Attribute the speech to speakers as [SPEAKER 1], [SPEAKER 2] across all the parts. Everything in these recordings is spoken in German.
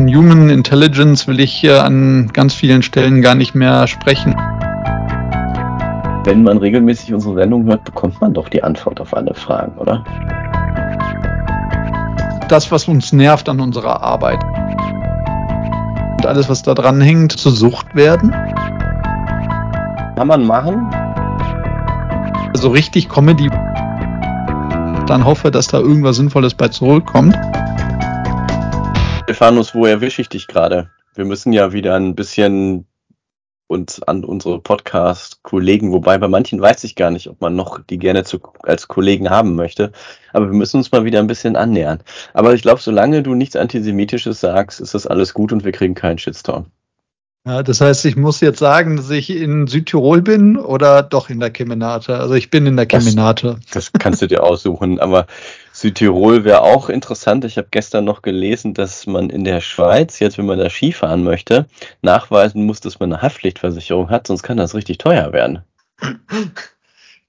[SPEAKER 1] von Human Intelligence will ich hier an ganz vielen Stellen gar nicht mehr sprechen.
[SPEAKER 2] Wenn man regelmäßig unsere Sendung hört, bekommt man doch die Antwort auf alle Fragen, oder?
[SPEAKER 1] Das, was uns nervt an unserer Arbeit. Und alles, was da dran hängt, zur Sucht werden.
[SPEAKER 2] Kann man machen.
[SPEAKER 1] So also richtig Comedy. Dann hoffe, dass da irgendwas Sinnvolles bei zurückkommt.
[SPEAKER 2] Stephanus, wo erwische ich dich gerade? Wir müssen ja wieder ein bisschen uns an unsere Podcast-Kollegen, wobei bei manchen weiß ich gar nicht, ob man noch die gerne zu, als Kollegen haben möchte. Aber wir müssen uns mal wieder ein bisschen annähern. Aber ich glaube, solange du nichts Antisemitisches sagst, ist das alles gut und wir kriegen keinen Shitstorm.
[SPEAKER 1] Ja, das heißt, ich muss jetzt sagen, dass ich in Südtirol bin oder doch in der Kemenate. Also ich bin in der Kemenate.
[SPEAKER 2] Das, das kannst du dir aussuchen, aber Südtirol wäre auch interessant. Ich habe gestern noch gelesen, dass man in der Schweiz, jetzt wenn man da Skifahren möchte, nachweisen muss, dass man eine Haftpflichtversicherung hat, sonst kann das richtig teuer werden.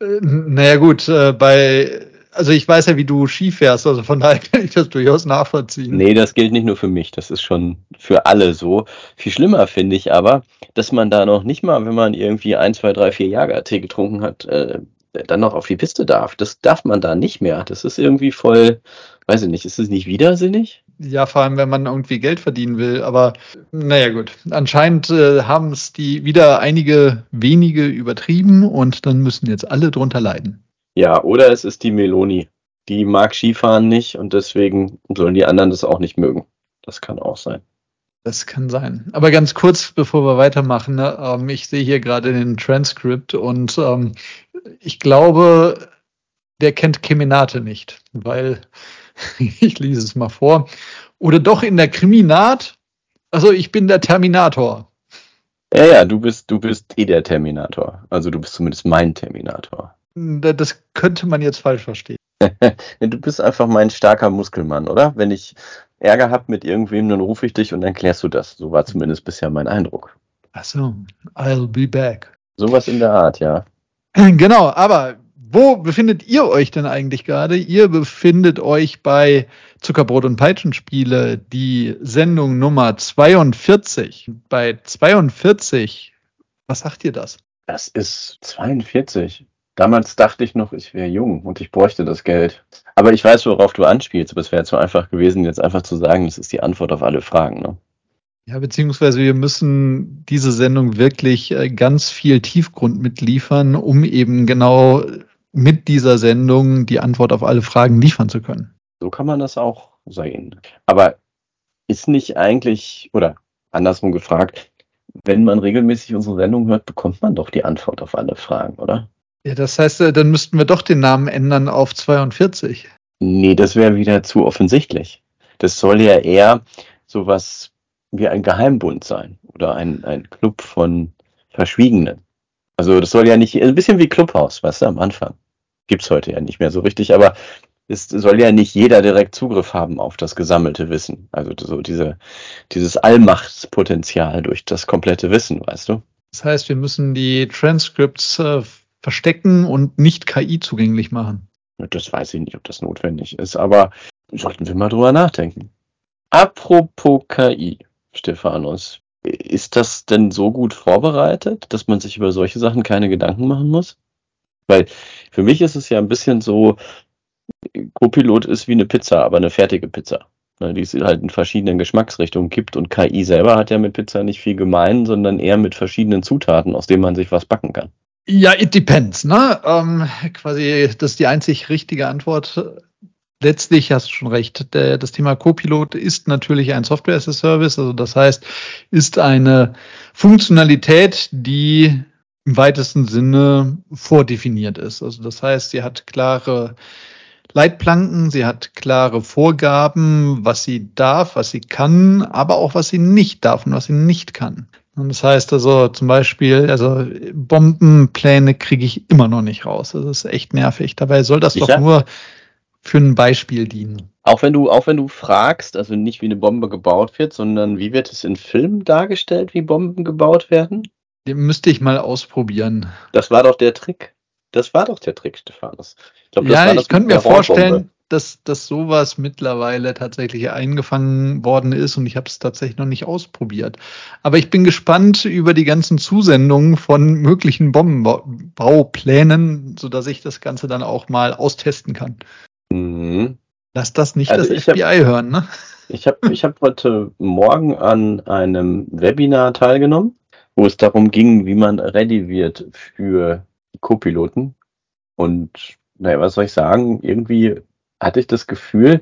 [SPEAKER 1] Äh, naja gut, äh, bei also ich weiß ja, wie du Ski fährst, also von daher kann ich das durchaus nachvollziehen.
[SPEAKER 2] Nee, das gilt nicht nur für mich, das ist schon für alle so. Viel schlimmer finde ich aber, dass man da noch nicht mal, wenn man irgendwie ein, zwei, drei, vier Jahre Tee getrunken hat, äh, dann noch auf die Piste darf. Das darf man da nicht mehr. Das ist irgendwie voll, weiß ich nicht, ist es nicht widersinnig?
[SPEAKER 1] Ja, vor allem, wenn man irgendwie Geld verdienen will. Aber naja gut, anscheinend äh, haben es die wieder einige wenige übertrieben und dann müssen jetzt alle drunter leiden.
[SPEAKER 2] Ja, oder es ist die Meloni. Die mag Skifahren nicht und deswegen sollen die anderen das auch nicht mögen. Das kann auch sein.
[SPEAKER 1] Das kann sein. Aber ganz kurz, bevor wir weitermachen, ne, ähm, ich sehe hier gerade den Transkript und ähm, ich glaube, der kennt Keminate nicht, weil ich lese es mal vor. Oder doch in der Kriminat. Also ich bin der Terminator.
[SPEAKER 2] Ja, ja, du bist, du bist eh der Terminator. Also du bist zumindest mein Terminator.
[SPEAKER 1] Das könnte man jetzt falsch verstehen.
[SPEAKER 2] du bist einfach mein starker Muskelmann, oder? Wenn ich Ärger habe mit irgendwem, dann rufe ich dich und dann klärst du das. So war zumindest bisher mein Eindruck.
[SPEAKER 1] Achso, I'll be back.
[SPEAKER 2] Sowas in der Art, ja.
[SPEAKER 1] Genau, aber wo befindet ihr euch denn eigentlich gerade? Ihr befindet euch bei Zuckerbrot und Peitschenspiele, die Sendung Nummer 42. Bei 42, was sagt ihr das?
[SPEAKER 2] Das ist 42. Damals dachte ich noch, ich wäre jung und ich bräuchte das Geld. Aber ich weiß, worauf du anspielst, aber es wäre zu einfach gewesen, jetzt einfach zu sagen, das ist die Antwort auf alle Fragen. Ne?
[SPEAKER 1] Ja, beziehungsweise wir müssen diese Sendung wirklich äh, ganz viel Tiefgrund mitliefern, um eben genau mit dieser Sendung die Antwort auf alle Fragen liefern zu können.
[SPEAKER 2] So kann man das auch sehen. Aber ist nicht eigentlich, oder andersrum gefragt, wenn man regelmäßig unsere Sendung hört, bekommt man doch die Antwort auf alle Fragen, oder?
[SPEAKER 1] Ja, das heißt, äh, dann müssten wir doch den Namen ändern auf 42.
[SPEAKER 2] Nee, das wäre wieder zu offensichtlich. Das soll ja eher sowas wie ein Geheimbund sein oder ein, ein Club von Verschwiegenen. Also das soll ja nicht, ein bisschen wie Clubhaus, weißt du, am Anfang. Gibt's heute ja nicht mehr so richtig, aber es soll ja nicht jeder direkt Zugriff haben auf das gesammelte Wissen. Also so diese, dieses Allmachtspotenzial durch das komplette Wissen, weißt du?
[SPEAKER 1] Das heißt, wir müssen die Transcripts äh, verstecken und nicht KI zugänglich machen.
[SPEAKER 2] Das weiß ich nicht, ob das notwendig ist, aber sollten wir mal drüber nachdenken. Apropos KI, Stephanus, ist das denn so gut vorbereitet, dass man sich über solche Sachen keine Gedanken machen muss? Weil für mich ist es ja ein bisschen so, Copilot ist wie eine Pizza, aber eine fertige Pizza. Ne, die es halt in verschiedenen Geschmacksrichtungen gibt und KI selber hat ja mit Pizza nicht viel gemein, sondern eher mit verschiedenen Zutaten, aus denen man sich was backen kann.
[SPEAKER 1] Ja, it depends, ne? Ähm, quasi, das ist die einzig richtige Antwort. Letztlich hast du schon recht. Der, das Thema Copilot ist natürlich ein Software as a Service. Also das heißt, ist eine Funktionalität, die im weitesten Sinne vordefiniert ist. Also das heißt, sie hat klare Leitplanken, sie hat klare Vorgaben, was sie darf, was sie kann, aber auch was sie nicht darf und was sie nicht kann. Und das heißt also zum Beispiel, also Bombenpläne kriege ich immer noch nicht raus. Das ist echt nervig. Dabei soll das Sicher? doch nur für ein Beispiel dienen.
[SPEAKER 2] Auch wenn du, auch wenn du fragst, also nicht wie eine Bombe gebaut wird, sondern wie wird es in Filmen dargestellt, wie Bomben gebaut werden?
[SPEAKER 1] Den müsste ich mal ausprobieren.
[SPEAKER 2] Das war doch der Trick. Das war doch der Trick, Stephanus.
[SPEAKER 1] Ich glaub, das ja, ich könnte mir vorstellen, dass, dass sowas mittlerweile tatsächlich eingefangen worden ist und ich habe es tatsächlich noch nicht ausprobiert. Aber ich bin gespannt über die ganzen Zusendungen von möglichen Bombenbauplänen, sodass ich das Ganze dann auch mal austesten kann. Mhm. Lass das nicht also das FBI hab, hören, ne?
[SPEAKER 2] Ich habe ich hab heute Morgen an einem Webinar teilgenommen, wo es darum ging, wie man ready wird für Co-Piloten. Und naja, was soll ich sagen? Irgendwie hatte ich das Gefühl,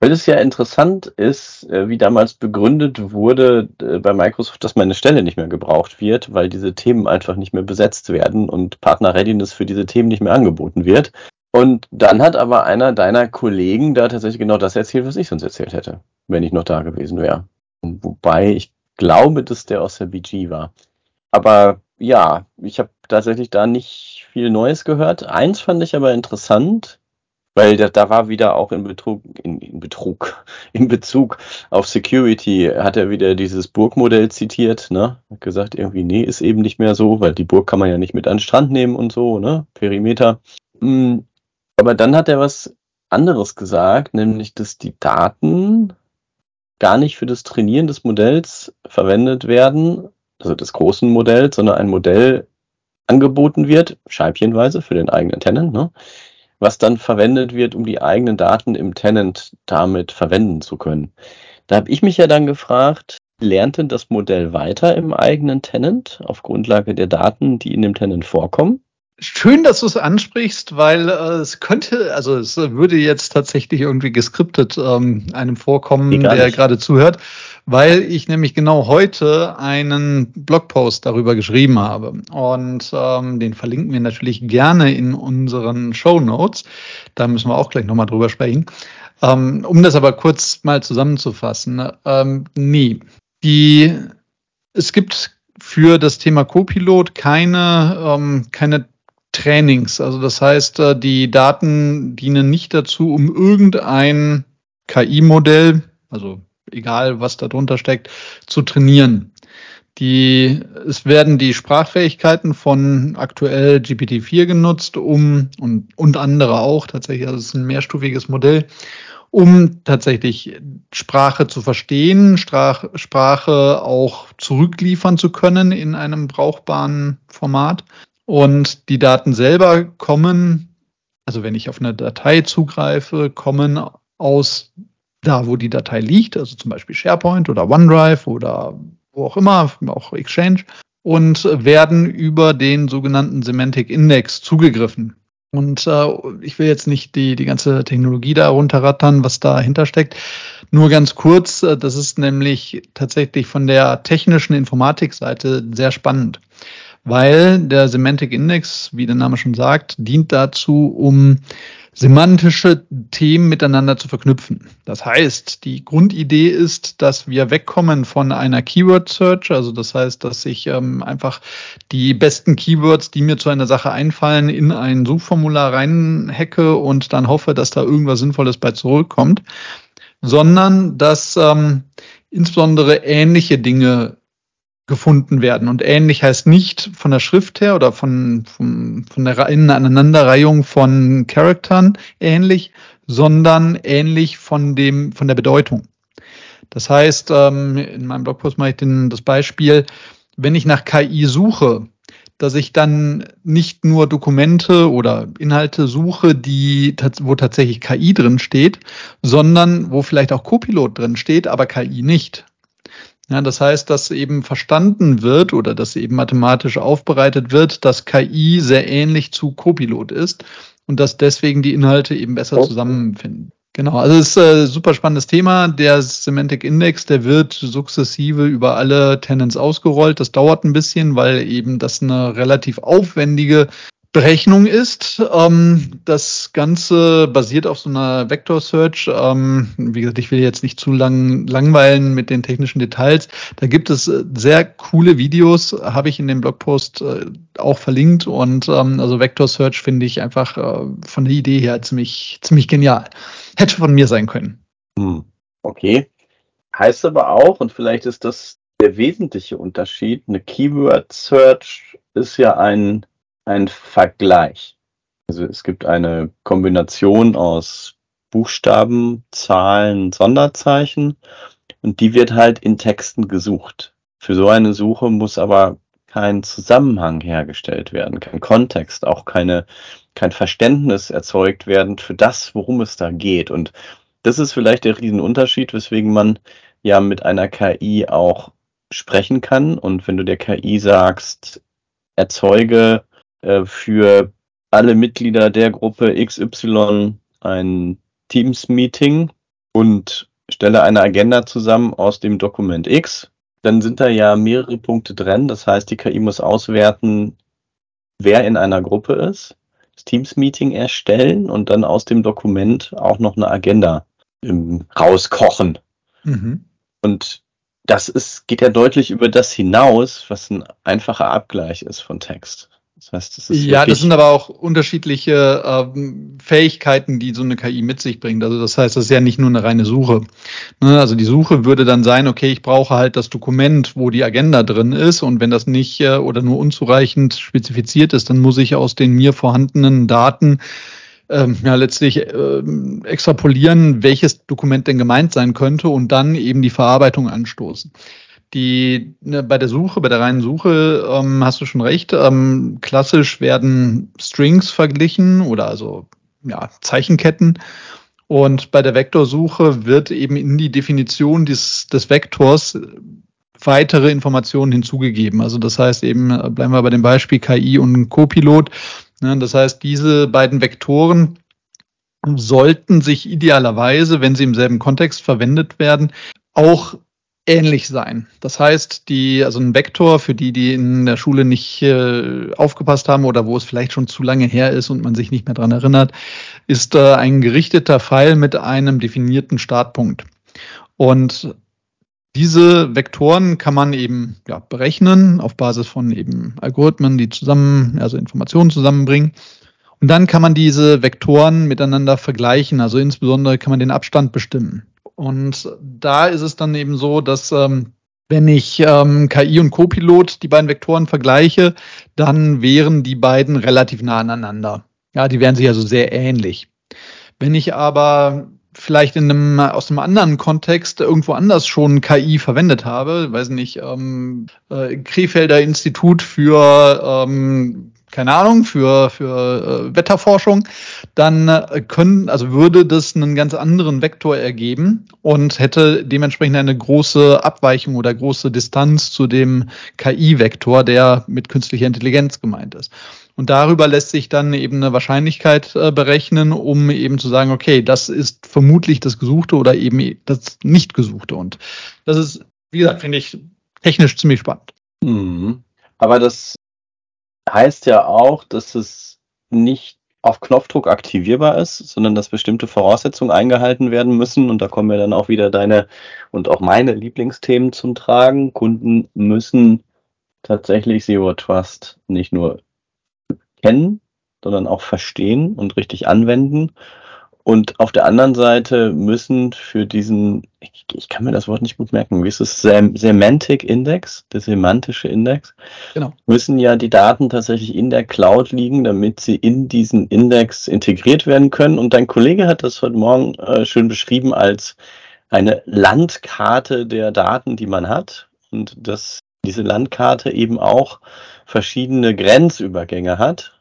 [SPEAKER 2] weil es ja interessant ist, äh, wie damals begründet wurde äh, bei Microsoft, dass meine Stelle nicht mehr gebraucht wird, weil diese Themen einfach nicht mehr besetzt werden und Partner Readiness für diese Themen nicht mehr angeboten wird. Und dann hat aber einer deiner Kollegen da tatsächlich genau das erzählt, was ich sonst erzählt hätte, wenn ich noch da gewesen wäre. Wobei ich glaube, dass der aus der BG war. Aber ja, ich habe tatsächlich da nicht viel Neues gehört. Eins fand ich aber interessant, weil da, da war wieder auch in Betrug, in, in Betrug, in Bezug auf Security hat er wieder dieses Burgmodell zitiert, ne? Hat gesagt, irgendwie, nee, ist eben nicht mehr so, weil die Burg kann man ja nicht mit an den Strand nehmen und so, ne? Perimeter. Hm, aber dann hat er was anderes gesagt, nämlich, dass die Daten gar nicht für das Trainieren des Modells verwendet werden, also des großen Modells, sondern ein Modell angeboten wird, scheibchenweise für den eigenen Tenant, ne? Was dann verwendet wird, um die eigenen Daten im Tenant damit verwenden zu können. Da habe ich mich ja dann gefragt, lernt denn das Modell weiter im eigenen Tenant auf Grundlage der Daten, die in dem Tenant vorkommen?
[SPEAKER 1] Schön, dass du es ansprichst, weil äh, es könnte, also es würde jetzt tatsächlich irgendwie geskriptet ähm, einem vorkommen, der gerade zuhört, weil ich nämlich genau heute einen Blogpost darüber geschrieben habe. Und ähm, den verlinken wir natürlich gerne in unseren Show Notes. Da müssen wir auch gleich nochmal drüber sprechen. Ähm, um das aber kurz mal zusammenzufassen. Ähm, nee, die, es gibt für das Thema Copilot keine, ähm, keine Trainings. Also das heißt, äh, die Daten dienen nicht dazu, um irgendein KI-Modell, also egal was darunter steckt, zu trainieren. Die, es werden die Sprachfähigkeiten von aktuell GPT-4 genutzt, um und, und andere auch tatsächlich, also es ist ein mehrstufiges Modell, um tatsächlich Sprache zu verstehen, Sprach, Sprache auch zurückliefern zu können in einem brauchbaren Format. Und die Daten selber kommen, also wenn ich auf eine Datei zugreife, kommen aus da, wo die Datei liegt, also zum Beispiel SharePoint oder OneDrive oder wo auch immer, auch Exchange, und werden über den sogenannten Semantic Index zugegriffen. Und äh, ich will jetzt nicht die, die ganze Technologie da runterrattern, was dahinter steckt. Nur ganz kurz, äh, das ist nämlich tatsächlich von der technischen Informatikseite sehr spannend weil der Semantic Index, wie der Name schon sagt, dient dazu, um semantische Themen miteinander zu verknüpfen. Das heißt, die Grundidee ist, dass wir wegkommen von einer Keyword Search, also das heißt, dass ich ähm, einfach die besten Keywords, die mir zu einer Sache einfallen, in ein Suchformular reinhacke und dann hoffe, dass da irgendwas Sinnvolles bei zurückkommt, sondern dass ähm, insbesondere ähnliche Dinge gefunden werden. Und ähnlich heißt nicht von der Schrift her oder von, von, von der Aneinanderreihung von Charaktern ähnlich, sondern ähnlich von dem, von der Bedeutung. Das heißt, ähm, in meinem Blogpost mache ich den, das Beispiel, wenn ich nach KI suche, dass ich dann nicht nur Dokumente oder Inhalte suche, die, wo tatsächlich KI drin steht, sondern wo vielleicht auch Copilot drin steht, aber KI nicht. Ja, das heißt, dass eben verstanden wird oder dass eben mathematisch aufbereitet wird, dass KI sehr ähnlich zu Copilot ist und dass deswegen die Inhalte eben besser okay. zusammenfinden. Genau, also es ist ein äh, super spannendes Thema. Der Semantic Index, der wird sukzessive über alle Tenants ausgerollt. Das dauert ein bisschen, weil eben das eine relativ aufwendige Berechnung ist. Ähm, das Ganze basiert auf so einer Vector Search. Ähm, wie gesagt, ich will jetzt nicht zu lang langweilen mit den technischen Details. Da gibt es äh, sehr coole Videos, habe ich in dem Blogpost äh, auch verlinkt. Und ähm, also Vector Search finde ich einfach äh, von der Idee her ziemlich, ziemlich genial. Hätte von mir sein können.
[SPEAKER 2] Hm. Okay. Heißt aber auch, und vielleicht ist das der wesentliche Unterschied, eine Keyword Search ist ja ein ein Vergleich. Also es gibt eine Kombination aus Buchstaben, Zahlen, Sonderzeichen und die wird halt in Texten gesucht. Für so eine Suche muss aber kein Zusammenhang hergestellt werden, kein Kontext, auch keine, kein Verständnis erzeugt werden für das, worum es da geht. Und das ist vielleicht der Riesenunterschied, weswegen man ja mit einer KI auch sprechen kann. Und wenn du der KI sagst, erzeuge äh, für alle Mitglieder der Gruppe XY ein Teams-Meeting und stelle eine Agenda zusammen aus dem Dokument X, dann sind da ja mehrere Punkte drin. Das heißt, die KI muss auswerten, wer in einer Gruppe ist, das Teams-Meeting erstellen und dann aus dem Dokument auch noch eine Agenda ähm, rauskochen. Mhm. Und das ist, geht ja deutlich über das hinaus, was ein einfacher Abgleich ist von Text.
[SPEAKER 1] Das heißt, das ist ja, das sind aber auch unterschiedliche ähm, Fähigkeiten, die so eine KI mit sich bringt. Also das heißt, das ist ja nicht nur eine reine Suche. Ne? Also die Suche würde dann sein, okay, ich brauche halt das Dokument, wo die Agenda drin ist und wenn das nicht äh, oder nur unzureichend spezifiziert ist, dann muss ich aus den mir vorhandenen Daten ähm, ja letztlich äh, extrapolieren, welches Dokument denn gemeint sein könnte und dann eben die Verarbeitung anstoßen. Die ne, bei der Suche, bei der reinen Suche ähm, hast du schon recht. Ähm, klassisch werden Strings verglichen oder also ja Zeichenketten. Und bei der Vektorsuche wird eben in die Definition des, des Vektors weitere Informationen hinzugegeben. Also das heißt eben, äh, bleiben wir bei dem Beispiel KI und Copilot. Ne, das heißt, diese beiden Vektoren sollten sich idealerweise, wenn sie im selben Kontext verwendet werden, auch ähnlich sein. Das heißt, die, also ein Vektor für die, die in der Schule nicht äh, aufgepasst haben oder wo es vielleicht schon zu lange her ist und man sich nicht mehr dran erinnert, ist äh, ein gerichteter Pfeil mit einem definierten Startpunkt. Und diese Vektoren kann man eben ja, berechnen auf Basis von eben Algorithmen, die zusammen, also Informationen zusammenbringen. Und dann kann man diese Vektoren miteinander vergleichen. Also insbesondere kann man den Abstand bestimmen. Und da ist es dann eben so, dass ähm, wenn ich ähm, KI und Copilot die beiden Vektoren vergleiche, dann wären die beiden relativ nah aneinander. Ja, die wären sich also sehr ähnlich. Wenn ich aber vielleicht in einem, aus einem anderen Kontext irgendwo anders schon KI verwendet habe, weiß nicht, ähm, äh, Krefelder Institut für ähm, keine Ahnung, für, für äh, Wetterforschung, dann äh, können, also würde das einen ganz anderen Vektor ergeben und hätte dementsprechend eine große Abweichung oder große Distanz zu dem KI-Vektor, der mit künstlicher Intelligenz gemeint ist. Und darüber lässt sich dann eben eine Wahrscheinlichkeit äh, berechnen, um eben zu sagen, okay, das ist vermutlich das Gesuchte oder eben das Nicht-Gesuchte. Und das ist, wie gesagt, finde ich technisch ziemlich spannend.
[SPEAKER 2] Mhm. Aber das heißt ja auch, dass es nicht auf Knopfdruck aktivierbar ist, sondern dass bestimmte Voraussetzungen eingehalten werden müssen. Und da kommen ja dann auch wieder deine und auch meine Lieblingsthemen zum Tragen. Kunden müssen tatsächlich Zero Trust nicht nur kennen, sondern auch verstehen und richtig anwenden. Und auf der anderen Seite müssen für diesen, ich, ich, kann mir das Wort nicht gut merken, wie ist es, Sem Semantic Index, der semantische Index, genau. müssen ja die Daten tatsächlich in der Cloud liegen, damit sie in diesen Index integriert werden können. Und dein Kollege hat das heute Morgen äh, schön beschrieben als eine Landkarte der Daten, die man hat. Und dass diese Landkarte eben auch verschiedene Grenzübergänge hat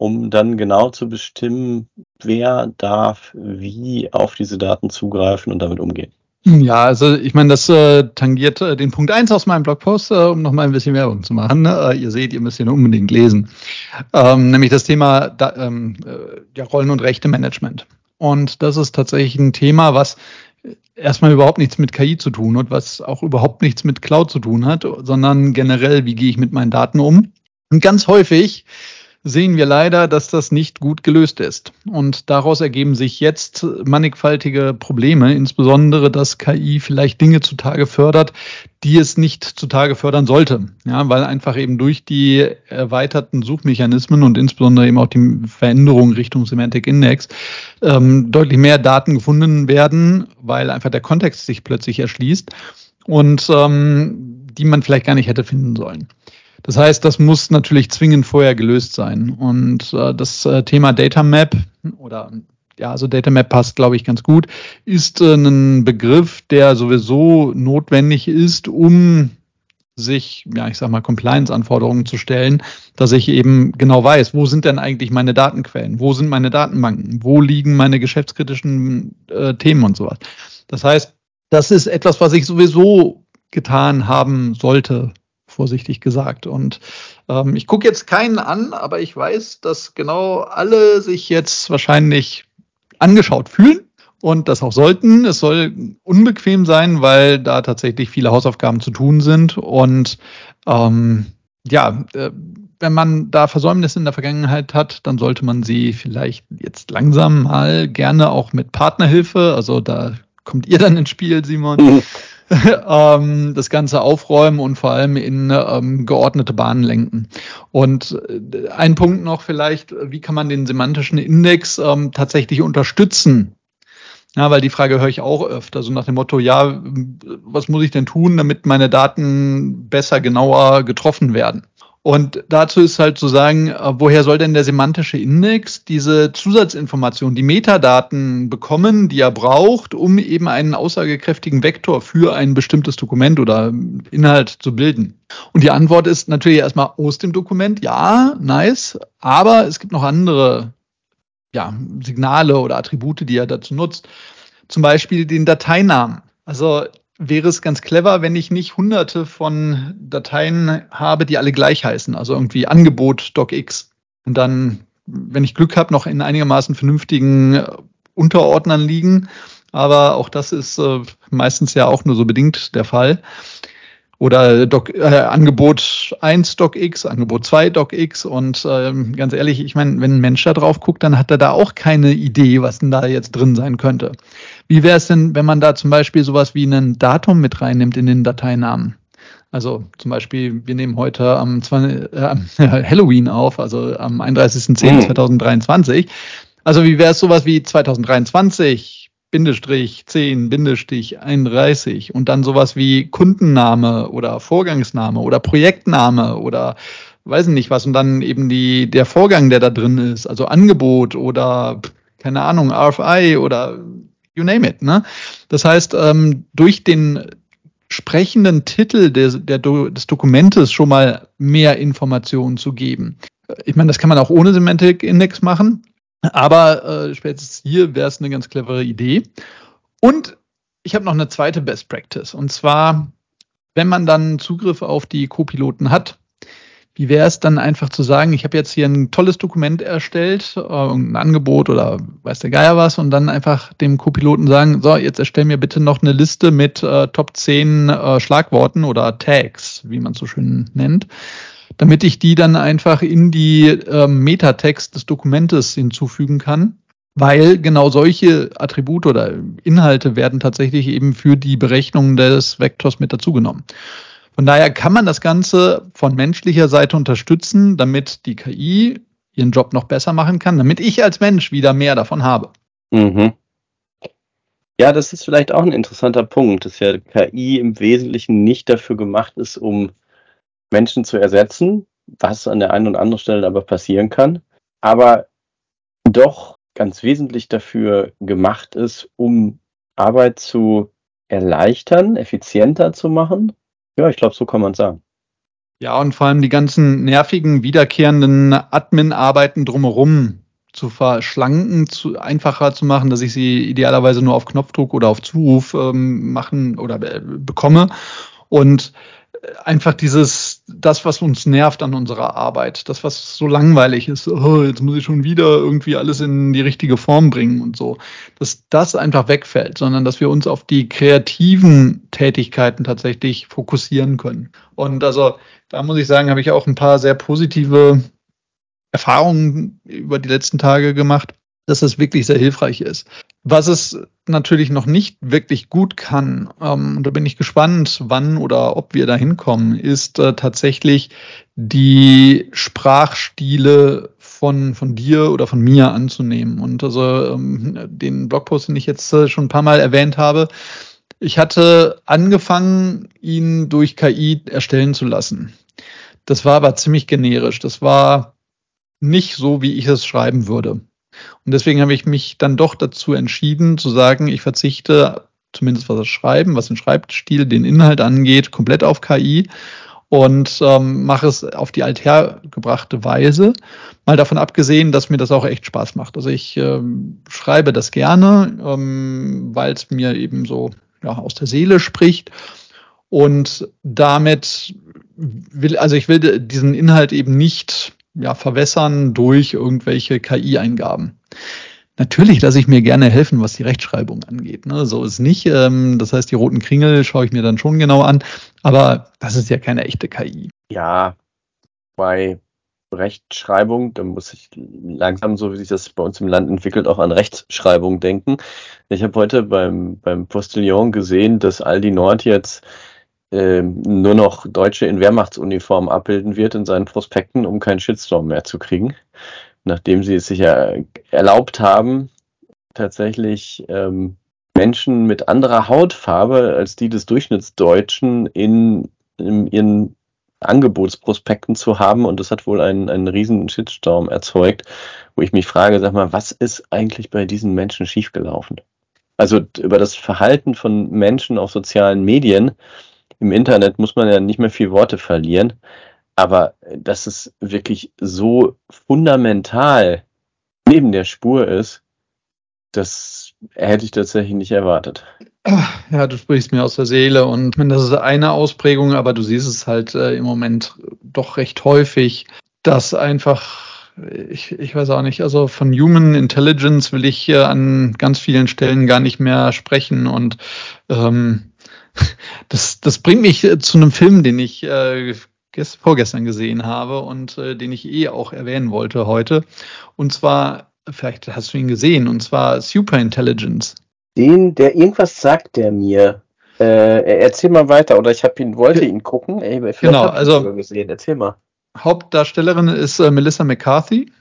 [SPEAKER 2] um dann genau zu bestimmen, wer darf wie auf diese Daten zugreifen und damit umgehen.
[SPEAKER 1] Ja, also ich meine, das äh, tangiert äh, den Punkt eins aus meinem Blogpost, äh, um noch mal ein bisschen Werbung zu machen. Ne? Äh, ihr seht, ihr müsst ihn unbedingt lesen. Ähm, nämlich das Thema da, ähm, äh, ja, Rollen- und Rechte-Management. Und das ist tatsächlich ein Thema, was erstmal überhaupt nichts mit KI zu tun hat, was auch überhaupt nichts mit Cloud zu tun hat, sondern generell, wie gehe ich mit meinen Daten um? Und ganz häufig sehen wir leider, dass das nicht gut gelöst ist. Und daraus ergeben sich jetzt mannigfaltige Probleme, insbesondere, dass KI vielleicht Dinge zutage fördert, die es nicht zutage fördern sollte. Ja, weil einfach eben durch die erweiterten Suchmechanismen und insbesondere eben auch die Veränderung Richtung Semantic Index ähm, deutlich mehr Daten gefunden werden, weil einfach der Kontext sich plötzlich erschließt und ähm, die man vielleicht gar nicht hätte finden sollen. Das heißt, das muss natürlich zwingend vorher gelöst sein. Und äh, das äh, Thema Data Map oder ja, also Data Map passt, glaube ich, ganz gut, ist äh, ein Begriff, der sowieso notwendig ist, um sich, ja, ich sag mal, Compliance-Anforderungen zu stellen, dass ich eben genau weiß, wo sind denn eigentlich meine Datenquellen, wo sind meine Datenbanken, wo liegen meine geschäftskritischen äh, Themen und sowas. Das heißt, das ist etwas, was ich sowieso getan haben sollte, vorsichtig gesagt. Und ähm, ich gucke jetzt keinen an, aber ich weiß, dass genau alle sich jetzt wahrscheinlich angeschaut fühlen und das auch sollten. Es soll unbequem sein, weil da tatsächlich viele Hausaufgaben zu tun sind. Und ähm, ja, äh, wenn man da Versäumnisse in der Vergangenheit hat, dann sollte man sie vielleicht jetzt langsam mal gerne auch mit Partnerhilfe, also da kommt ihr dann ins Spiel, Simon. ähm, das Ganze aufräumen und vor allem in ähm, geordnete Bahnen lenken. Und äh, ein Punkt noch vielleicht, wie kann man den semantischen Index ähm, tatsächlich unterstützen? Ja, weil die Frage höre ich auch öfter, so nach dem Motto, ja, was muss ich denn tun, damit meine Daten besser, genauer getroffen werden? Und dazu ist halt zu sagen, äh, woher soll denn der semantische Index diese Zusatzinformationen, die Metadaten bekommen, die er braucht, um eben einen aussagekräftigen Vektor für ein bestimmtes Dokument oder Inhalt zu bilden? Und die Antwort ist natürlich erstmal aus dem Dokument, ja, nice, aber es gibt noch andere ja, Signale oder Attribute, die er dazu nutzt. Zum Beispiel den Dateinamen. Also wäre es ganz clever, wenn ich nicht hunderte von Dateien habe, die alle gleich heißen. Also irgendwie Angebot docx. Und dann, wenn ich Glück habe, noch in einigermaßen vernünftigen äh, Unterordnern liegen. Aber auch das ist äh, meistens ja auch nur so bedingt der Fall. Oder Doc, äh, Angebot 1 DocX, Angebot 2 DocX und ähm, ganz ehrlich, ich meine, wenn ein Mensch da drauf guckt, dann hat er da auch keine Idee, was denn da jetzt drin sein könnte. Wie wäre es denn, wenn man da zum Beispiel sowas wie ein Datum mit reinnimmt in den Dateinamen? Also zum Beispiel, wir nehmen heute am 20, äh, Halloween auf, also am 31.10.2023. Mhm. Also wie wäre es sowas wie 2023 Bindestrich 10, Bindestrich 31 und dann sowas wie Kundenname oder Vorgangsname oder Projektname oder weiß nicht was und dann eben die, der Vorgang, der da drin ist, also Angebot oder keine Ahnung, RFI oder you name it. Ne? Das heißt, ähm, durch den sprechenden Titel des, der, des Dokumentes schon mal mehr Informationen zu geben. Ich meine, das kann man auch ohne Semantic Index machen. Aber äh, spätestens hier wäre es eine ganz clevere Idee. Und ich habe noch eine zweite Best Practice. Und zwar, wenn man dann Zugriff auf die Co-Piloten hat, wie wäre es dann einfach zu sagen, ich habe jetzt hier ein tolles Dokument erstellt, äh, ein Angebot oder weiß der Geier was, und dann einfach dem Co-Piloten sagen, so, jetzt erstell mir bitte noch eine Liste mit äh, Top 10 äh, Schlagworten oder Tags, wie man es so schön nennt damit ich die dann einfach in die ähm, Metatext des Dokumentes hinzufügen kann. Weil genau solche Attribute oder Inhalte werden tatsächlich eben für die Berechnung des Vektors mit dazugenommen. Von daher kann man das Ganze von menschlicher Seite unterstützen, damit die KI ihren Job noch besser machen kann, damit ich als Mensch wieder mehr davon habe.
[SPEAKER 2] Mhm. Ja, das ist vielleicht auch ein interessanter Punkt, dass ja KI im Wesentlichen nicht dafür gemacht ist, um Menschen zu ersetzen, was an der einen oder anderen Stelle aber passieren kann, aber doch ganz wesentlich dafür gemacht ist, um Arbeit zu erleichtern, effizienter zu machen. Ja, ich glaube, so kann man sagen.
[SPEAKER 1] Ja, und vor allem die ganzen nervigen, wiederkehrenden Admin-Arbeiten drumherum zu verschlanken, zu einfacher zu machen, dass ich sie idealerweise nur auf Knopfdruck oder auf Zuruf ähm, machen oder äh, bekomme. Und einfach dieses, das, was uns nervt an unserer Arbeit, das, was so langweilig ist, oh, jetzt muss ich schon wieder irgendwie alles in die richtige Form bringen und so, dass das einfach wegfällt, sondern dass wir uns auf die kreativen Tätigkeiten tatsächlich fokussieren können. Und also, da muss ich sagen, habe ich auch ein paar sehr positive Erfahrungen über die letzten Tage gemacht, dass das wirklich sehr hilfreich ist. Was es natürlich noch nicht wirklich gut kann, ähm, und da bin ich gespannt, wann oder ob wir da hinkommen, ist äh, tatsächlich die Sprachstile von, von dir oder von mir anzunehmen. Und also ähm, den Blogpost, den ich jetzt äh, schon ein paar Mal erwähnt habe, ich hatte angefangen, ihn durch KI erstellen zu lassen. Das war aber ziemlich generisch. Das war nicht so, wie ich es schreiben würde. Und deswegen habe ich mich dann doch dazu entschieden zu sagen, ich verzichte zumindest was das Schreiben, was den Schreibstil, den Inhalt angeht, komplett auf KI und ähm, mache es auf die althergebrachte Weise. Mal davon abgesehen, dass mir das auch echt Spaß macht. Also ich ähm, schreibe das gerne, ähm, weil es mir eben so ja, aus der Seele spricht. Und damit will, also ich will diesen Inhalt eben nicht ja, verwässern durch irgendwelche KI-Eingaben. Natürlich lasse ich mir gerne helfen, was die Rechtschreibung angeht. Ne? So ist nicht. Ähm, das heißt, die roten Kringel schaue ich mir dann schon genau an. Aber das ist ja keine echte KI.
[SPEAKER 2] Ja, bei Rechtschreibung, da muss ich langsam, so wie sich das bei uns im Land entwickelt, auch an Rechtschreibung denken. Ich habe heute beim, beim Postillon gesehen, dass Aldi Nord jetzt nur noch Deutsche in Wehrmachtsuniform abbilden wird in seinen Prospekten, um keinen Shitstorm mehr zu kriegen nachdem sie es sich ja erlaubt haben, tatsächlich ähm, Menschen mit anderer Hautfarbe als die des Durchschnittsdeutschen in, in ihren Angebotsprospekten zu haben und das hat wohl einen, einen riesen Shitstorm erzeugt, wo ich mich frage, sag mal, was ist eigentlich bei diesen Menschen schiefgelaufen? Also über das Verhalten von Menschen auf sozialen Medien im Internet muss man ja nicht mehr viel Worte verlieren. Aber dass es wirklich so fundamental neben der Spur ist, das hätte ich tatsächlich nicht erwartet.
[SPEAKER 1] Ja, du sprichst mir aus der Seele und das ist eine Ausprägung, aber du siehst es halt äh, im Moment doch recht häufig, dass einfach, ich, ich weiß auch nicht, also von Human Intelligence will ich hier an ganz vielen Stellen gar nicht mehr sprechen und ähm, das, das bringt mich zu einem Film, den ich äh, vorgestern gesehen habe und äh, den ich eh auch erwähnen wollte heute. Und zwar, vielleicht hast du ihn gesehen, und zwar Superintelligence.
[SPEAKER 2] Den, der irgendwas sagt der mir. Äh, erzähl mal weiter, oder ich habe ihn, wollte ihn gucken.
[SPEAKER 1] Ey, genau, also gesehen. Erzähl mal. Hauptdarstellerin ist äh, Melissa McCarthy,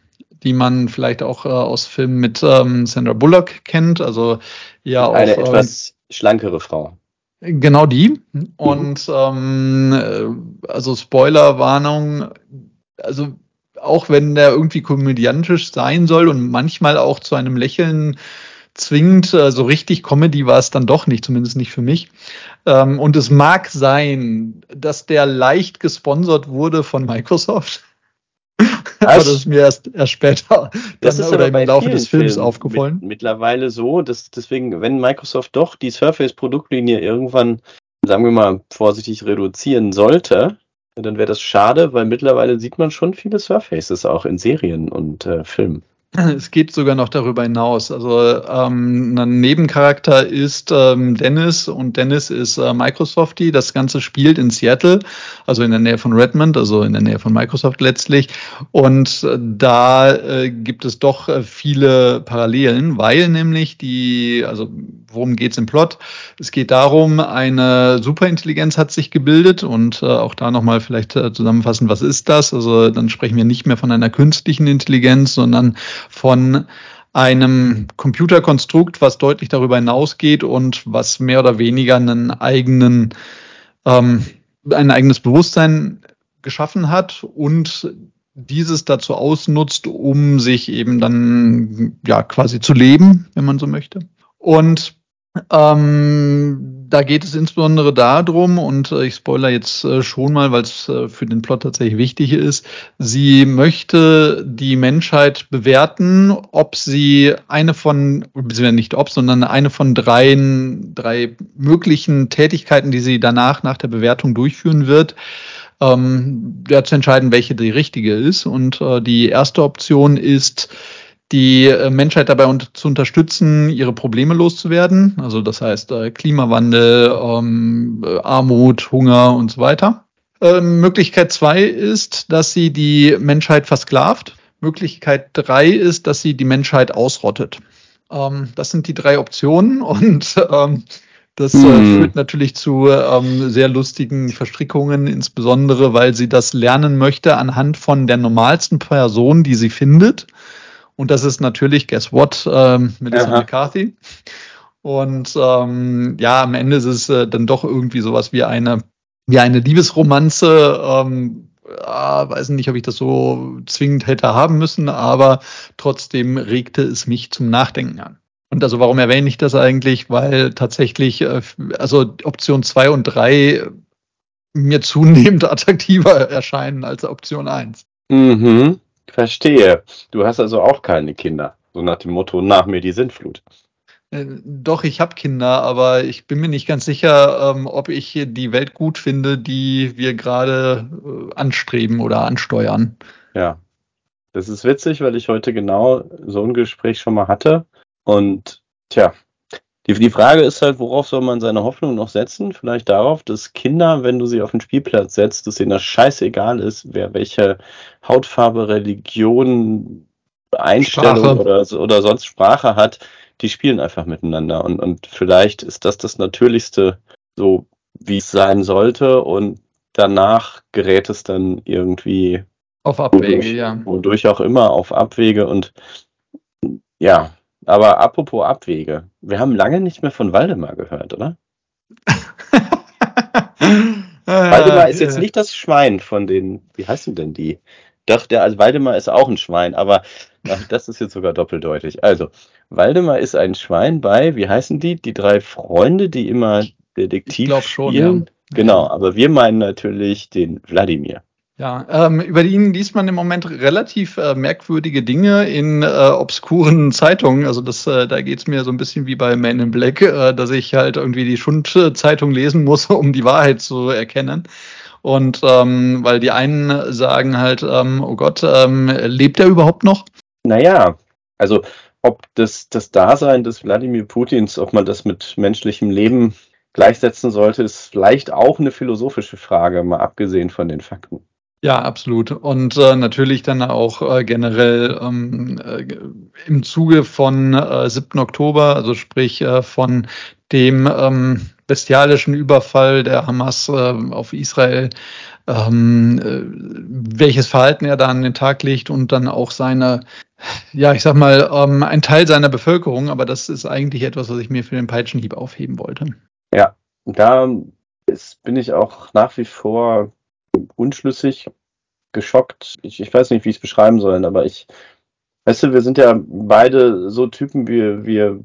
[SPEAKER 1] die man vielleicht auch äh, aus Filmen mit ähm, Sandra Bullock kennt. Also ja
[SPEAKER 2] eine auch, etwas ähm, schlankere Frau.
[SPEAKER 1] Genau die. Mhm. Und ähm, also Spoilerwarnung, also auch wenn der irgendwie komödiantisch sein soll und manchmal auch zu einem Lächeln zwingt, so also richtig Comedy war es dann doch nicht, zumindest nicht für mich. Ähm, und es mag sein, dass der leicht gesponsert wurde von Microsoft. Aber das ist mir erst, erst später
[SPEAKER 2] das dann, ist oder im Laufe des Films
[SPEAKER 1] Filmen aufgefallen.
[SPEAKER 2] Mit, mittlerweile so, dass deswegen, wenn Microsoft doch die Surface-Produktlinie irgendwann, sagen wir mal, vorsichtig reduzieren sollte, dann wäre das schade, weil mittlerweile sieht man schon viele Surfaces auch in Serien und äh, Filmen.
[SPEAKER 1] Es geht sogar noch darüber hinaus. Also ähm, ein Nebencharakter ist ähm, Dennis und Dennis ist äh, Microsofty. Das Ganze spielt in Seattle, also in der Nähe von Redmond, also in der Nähe von Microsoft letztlich. Und äh, da äh, gibt es doch äh, viele Parallelen, weil nämlich die, also worum geht's im Plot? Es geht darum, eine Superintelligenz hat sich gebildet und äh, auch da nochmal vielleicht äh, zusammenfassen, was ist das? Also dann sprechen wir nicht mehr von einer künstlichen Intelligenz, sondern von einem Computerkonstrukt, was deutlich darüber hinausgeht und was mehr oder weniger einen eigenen, ähm, ein eigenes Bewusstsein geschaffen hat und dieses dazu ausnutzt, um sich eben dann ja quasi zu leben, wenn man so möchte. Und ähm, da geht es insbesondere darum, und äh, ich spoiler jetzt äh, schon mal, weil es äh, für den Plot tatsächlich wichtig ist, sie möchte die Menschheit bewerten, ob sie eine von, beziehungsweise nicht ob, sondern eine von drei, drei möglichen Tätigkeiten, die sie danach nach der Bewertung durchführen wird, ähm, ja, zu entscheiden, welche die richtige ist. Und äh, die erste Option ist, die äh, Menschheit dabei zu unterstützen, ihre Probleme loszuwerden. Also das heißt äh, Klimawandel, ähm, äh, Armut, Hunger und so weiter. Ähm, Möglichkeit zwei ist, dass sie die Menschheit versklavt. Möglichkeit drei ist, dass sie die Menschheit ausrottet. Ähm, das sind die drei Optionen und ähm, das äh, hm. führt natürlich zu ähm, sehr lustigen Verstrickungen, insbesondere weil sie das lernen möchte anhand von der normalsten Person, die sie findet. Und das ist natürlich, guess what, ähm, Melissa Aha. McCarthy. Und ähm, ja, am Ende ist es äh, dann doch irgendwie sowas wie eine, wie eine Liebesromanze, ähm, äh, weiß nicht, ob ich das so zwingend hätte haben müssen, aber trotzdem regte es mich zum Nachdenken an. Und also warum erwähne ich das eigentlich? Weil tatsächlich, äh, also Option 2 und 3 mir zunehmend attraktiver erscheinen als Option 1.
[SPEAKER 2] Mhm, verstehe. Du hast also auch keine Kinder. So nach dem Motto, nach mir die Sintflut.
[SPEAKER 1] Äh, doch, ich habe Kinder, aber ich bin mir nicht ganz sicher, ähm, ob ich die Welt gut finde, die wir gerade äh, anstreben oder ansteuern.
[SPEAKER 2] Ja, das ist witzig, weil ich heute genau so ein Gespräch schon mal hatte. Und tja, die, die Frage ist halt, worauf soll man seine Hoffnung noch setzen? Vielleicht darauf, dass Kinder, wenn du sie auf den Spielplatz setzt, dass ihnen das scheißegal ist, wer welche Hautfarbe, Religion, Einstellung oder, oder sonst Sprache hat die spielen einfach miteinander. Und, und vielleicht ist das das Natürlichste, so wie es sein sollte. Und danach gerät es dann irgendwie
[SPEAKER 1] auf Abwege,
[SPEAKER 2] wodurch,
[SPEAKER 1] ja.
[SPEAKER 2] Wodurch auch immer auf Abwege. Und ja, aber apropos Abwege, wir haben lange nicht mehr von Waldemar gehört, oder? Waldemar ist jetzt nicht das Schwein von den, wie heißen denn die? Doch, der also Waldemar ist auch ein Schwein, aber ach, das ist jetzt sogar doppeldeutig. Also, Waldemar ist ein Schwein bei, wie heißen die? Die drei Freunde, die immer Detektiv ich
[SPEAKER 1] schon, spielen.
[SPEAKER 2] Ja. Genau, aber wir meinen natürlich den Wladimir.
[SPEAKER 1] Ja, ähm, über ihn liest man im Moment relativ äh, merkwürdige Dinge in äh, obskuren Zeitungen. Also das, äh, da geht's mir so ein bisschen wie bei Man in Black, äh, dass ich halt irgendwie die Schundzeitung lesen muss, um die Wahrheit zu erkennen. Und ähm, weil die einen sagen halt, ähm, oh Gott, ähm, lebt er überhaupt noch?
[SPEAKER 2] Naja, also ob das, das Dasein des Wladimir Putins, ob man das mit menschlichem Leben gleichsetzen sollte, ist vielleicht auch eine philosophische Frage, mal abgesehen von den Fakten.
[SPEAKER 1] Ja, absolut. Und äh, natürlich dann auch äh, generell ähm, äh, im Zuge von äh, 7. Oktober, also sprich äh, von dem ähm, bestialischen Überfall der Hamas äh, auf Israel, ähm, äh, welches Verhalten er da an den Tag legt und dann auch seine, ja, ich sag mal, ähm, ein Teil seiner Bevölkerung, aber das ist eigentlich etwas, was ich mir für den Peitschenhieb aufheben wollte.
[SPEAKER 2] Ja, da ist, bin ich auch nach wie vor unschlüssig, geschockt. Ich, ich weiß nicht, wie ich es beschreiben soll, aber ich, weißt du, wir sind ja beide so Typen, wir, wir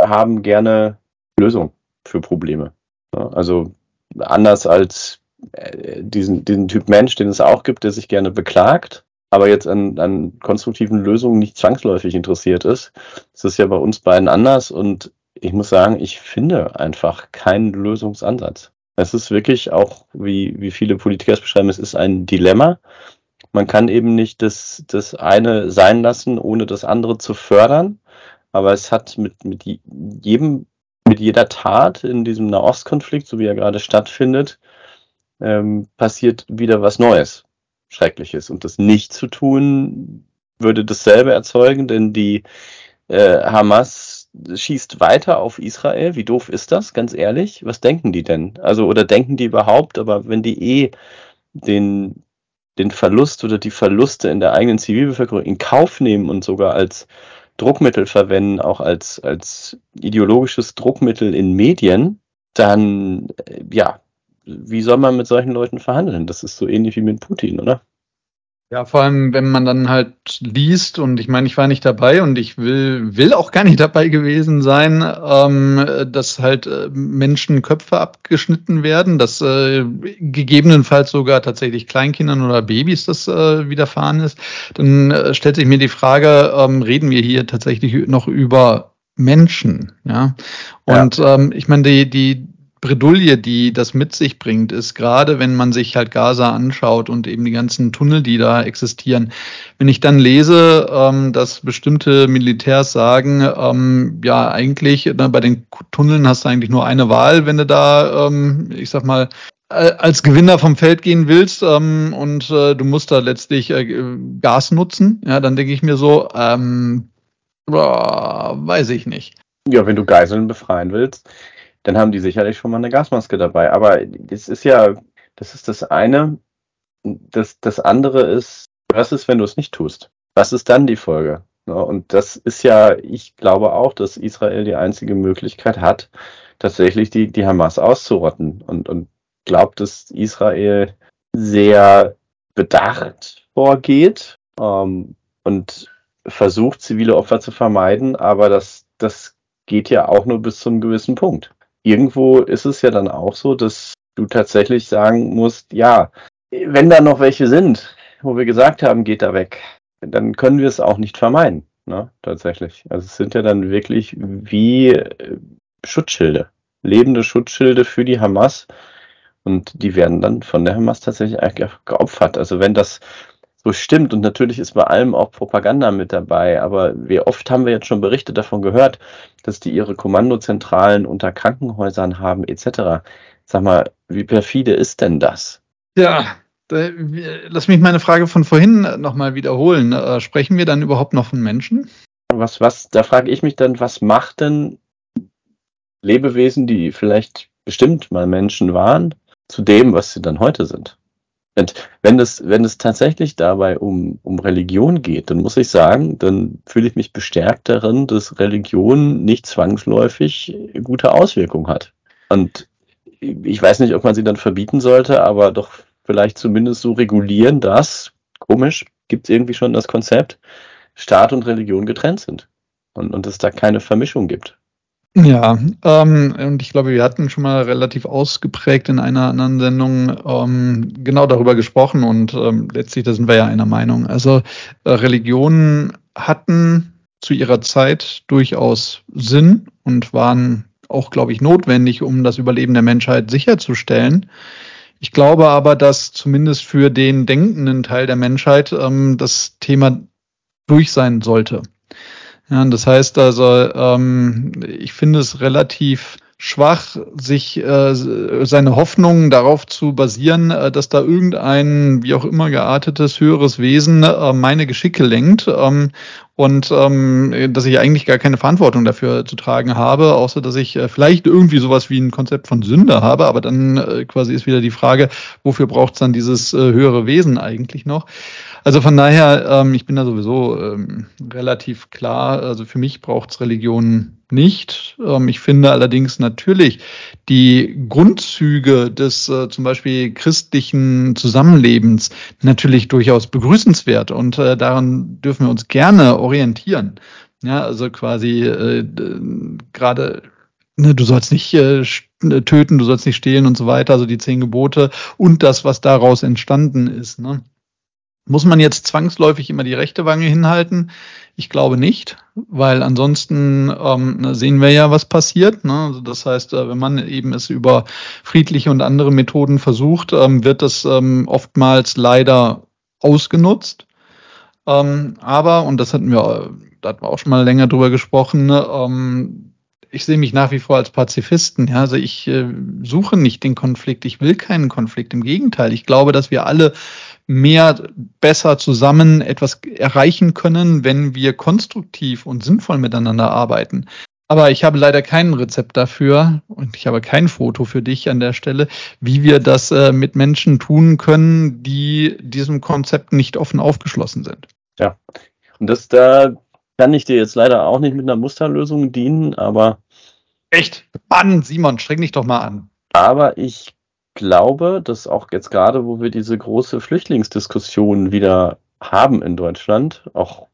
[SPEAKER 2] haben gerne Lösungen für Probleme. Also anders als äh, diesen, diesen Typ Mensch, den es auch gibt, der sich gerne beklagt, aber jetzt an, an konstruktiven Lösungen nicht zwangsläufig interessiert ist. Das ist ja bei uns beiden anders und ich muss sagen, ich finde einfach keinen Lösungsansatz. Es ist wirklich auch, wie, wie viele Politiker es beschreiben, es ist ein Dilemma. Man kann eben nicht das, das eine sein lassen, ohne das andere zu fördern. Aber es hat mit, mit jedem mit jeder Tat in diesem Nahostkonflikt, so wie er gerade stattfindet, ähm, passiert wieder was Neues, Schreckliches. Und das nicht zu tun, würde dasselbe erzeugen, denn die äh, Hamas schießt weiter auf Israel. Wie doof ist das, ganz ehrlich? Was denken die denn? Also, oder denken die überhaupt, aber wenn die eh den, den Verlust oder die Verluste in der eigenen Zivilbevölkerung in Kauf nehmen und sogar als Druckmittel verwenden, auch als, als ideologisches Druckmittel in Medien, dann, äh, ja, wie soll man mit solchen Leuten verhandeln? Das ist so ähnlich wie mit Putin, oder?
[SPEAKER 1] Ja, vor allem, wenn man dann halt liest und ich meine, ich war nicht dabei und ich will, will auch gar nicht dabei gewesen sein, ähm, dass halt äh, Menschen Köpfe abgeschnitten werden, dass äh, gegebenenfalls sogar tatsächlich Kleinkindern oder Babys das äh, widerfahren ist, dann äh, stellt sich mir die Frage, ähm, reden wir hier tatsächlich noch über Menschen, ja? Und ja. Ähm, ich meine, die, die, Bredouille, die das mit sich bringt, ist gerade, wenn man sich halt Gaza anschaut und eben die ganzen Tunnel, die da existieren. Wenn ich dann lese, ähm, dass bestimmte Militärs sagen, ähm, ja, eigentlich ne, bei den Tunneln hast du eigentlich nur eine Wahl, wenn du da, ähm, ich sag mal, als Gewinner vom Feld gehen willst ähm, und äh, du musst da letztlich äh, Gas nutzen, ja, dann denke ich mir so, ähm, boah, weiß ich nicht.
[SPEAKER 2] Ja, wenn du Geiseln befreien willst, dann haben die sicherlich schon mal eine Gasmaske dabei. Aber das ist ja, das ist das eine. Das, das andere ist, was ist, wenn du es nicht tust? Was ist dann die Folge? Und das ist ja, ich glaube auch, dass Israel die einzige Möglichkeit hat, tatsächlich die, die Hamas auszurotten. Und, und glaubt, dass Israel sehr bedacht vorgeht ähm, und versucht, zivile Opfer zu vermeiden, aber das, das geht ja auch nur bis zum gewissen Punkt. Irgendwo ist es ja dann auch so, dass du tatsächlich sagen musst, ja, wenn da noch welche sind, wo wir gesagt haben, geht da weg, dann können wir es auch nicht vermeiden. Ne, tatsächlich. Also es sind ja dann wirklich wie äh, Schutzschilde, lebende Schutzschilde für die Hamas. Und die werden dann von der Hamas tatsächlich geopfert. Also wenn das so stimmt, und natürlich ist bei allem auch Propaganda mit dabei, aber wie oft haben wir jetzt schon Berichte davon gehört, dass die ihre Kommandozentralen unter Krankenhäusern haben, etc. Sag mal, wie perfide ist denn das?
[SPEAKER 1] Ja, lass mich meine Frage von vorhin nochmal wiederholen. Äh, sprechen wir dann überhaupt noch von Menschen?
[SPEAKER 2] Was, was, da frage ich mich dann, was macht denn Lebewesen, die vielleicht bestimmt mal Menschen waren, zu dem, was sie dann heute sind? Und wenn es, wenn es tatsächlich dabei um, um Religion geht, dann muss ich sagen, dann fühle ich mich bestärkt darin, dass Religion nicht zwangsläufig gute Auswirkungen hat. Und ich weiß nicht, ob man sie dann verbieten sollte, aber doch vielleicht zumindest so regulieren, dass, komisch, gibt es irgendwie schon das Konzept, Staat und Religion getrennt sind und, und es da keine Vermischung gibt.
[SPEAKER 1] Ja, ähm, und ich glaube, wir hatten schon mal relativ ausgeprägt in einer anderen Sendung ähm, genau darüber gesprochen und ähm, letztlich, da sind wir ja einer Meinung. Also äh, Religionen hatten zu ihrer Zeit durchaus Sinn und waren auch, glaube ich, notwendig, um das Überleben der Menschheit sicherzustellen. Ich glaube aber, dass zumindest für den denkenden Teil der Menschheit ähm, das Thema durch sein sollte. Ja, das heißt also, ähm, ich finde es relativ schwach, sich äh, seine Hoffnungen darauf zu basieren, äh, dass da irgendein, wie auch immer geartetes, höheres Wesen äh, meine Geschicke lenkt ähm, und ähm, dass ich eigentlich gar keine Verantwortung dafür zu tragen habe, außer dass ich äh, vielleicht irgendwie sowas wie ein Konzept von Sünde habe, aber dann äh, quasi ist wieder die Frage, wofür braucht es dann dieses äh, höhere Wesen eigentlich noch? Also von daher, ähm, ich bin da sowieso ähm, relativ klar. Also für mich braucht es Religion nicht. Ähm, ich finde allerdings natürlich die Grundzüge des äh, zum Beispiel christlichen Zusammenlebens natürlich durchaus begrüßenswert und äh, daran dürfen wir uns gerne orientieren. Ja, also quasi äh, gerade ne, du sollst nicht äh, töten, du sollst nicht stehlen und so weiter, also die zehn Gebote und das, was daraus entstanden ist. Ne? Muss man jetzt zwangsläufig immer die rechte Wange hinhalten? Ich glaube nicht, weil ansonsten ähm, sehen wir ja, was passiert. Ne? Also das heißt, äh, wenn man eben es über friedliche und andere Methoden versucht, ähm, wird das ähm, oftmals leider ausgenutzt. Ähm, aber, und das hatten wir, da hatten wir auch schon mal länger drüber gesprochen, ne, ähm, ich sehe mich nach wie vor als Pazifisten. Ja? Also ich äh, suche nicht den Konflikt, ich will keinen Konflikt. Im Gegenteil, ich glaube, dass wir alle mehr, besser zusammen etwas erreichen können, wenn wir konstruktiv und sinnvoll miteinander arbeiten. Aber ich habe leider kein Rezept dafür und ich habe kein Foto für dich an der Stelle, wie wir das äh, mit Menschen tun können, die diesem Konzept nicht offen aufgeschlossen sind.
[SPEAKER 2] Ja, und das da kann ich dir jetzt leider auch nicht mit einer Musterlösung dienen, aber.
[SPEAKER 1] Echt? Mann, Simon, streng dich doch mal an.
[SPEAKER 2] Aber ich glaube, dass auch jetzt gerade, wo wir diese große Flüchtlingsdiskussion wieder haben in Deutschland, auch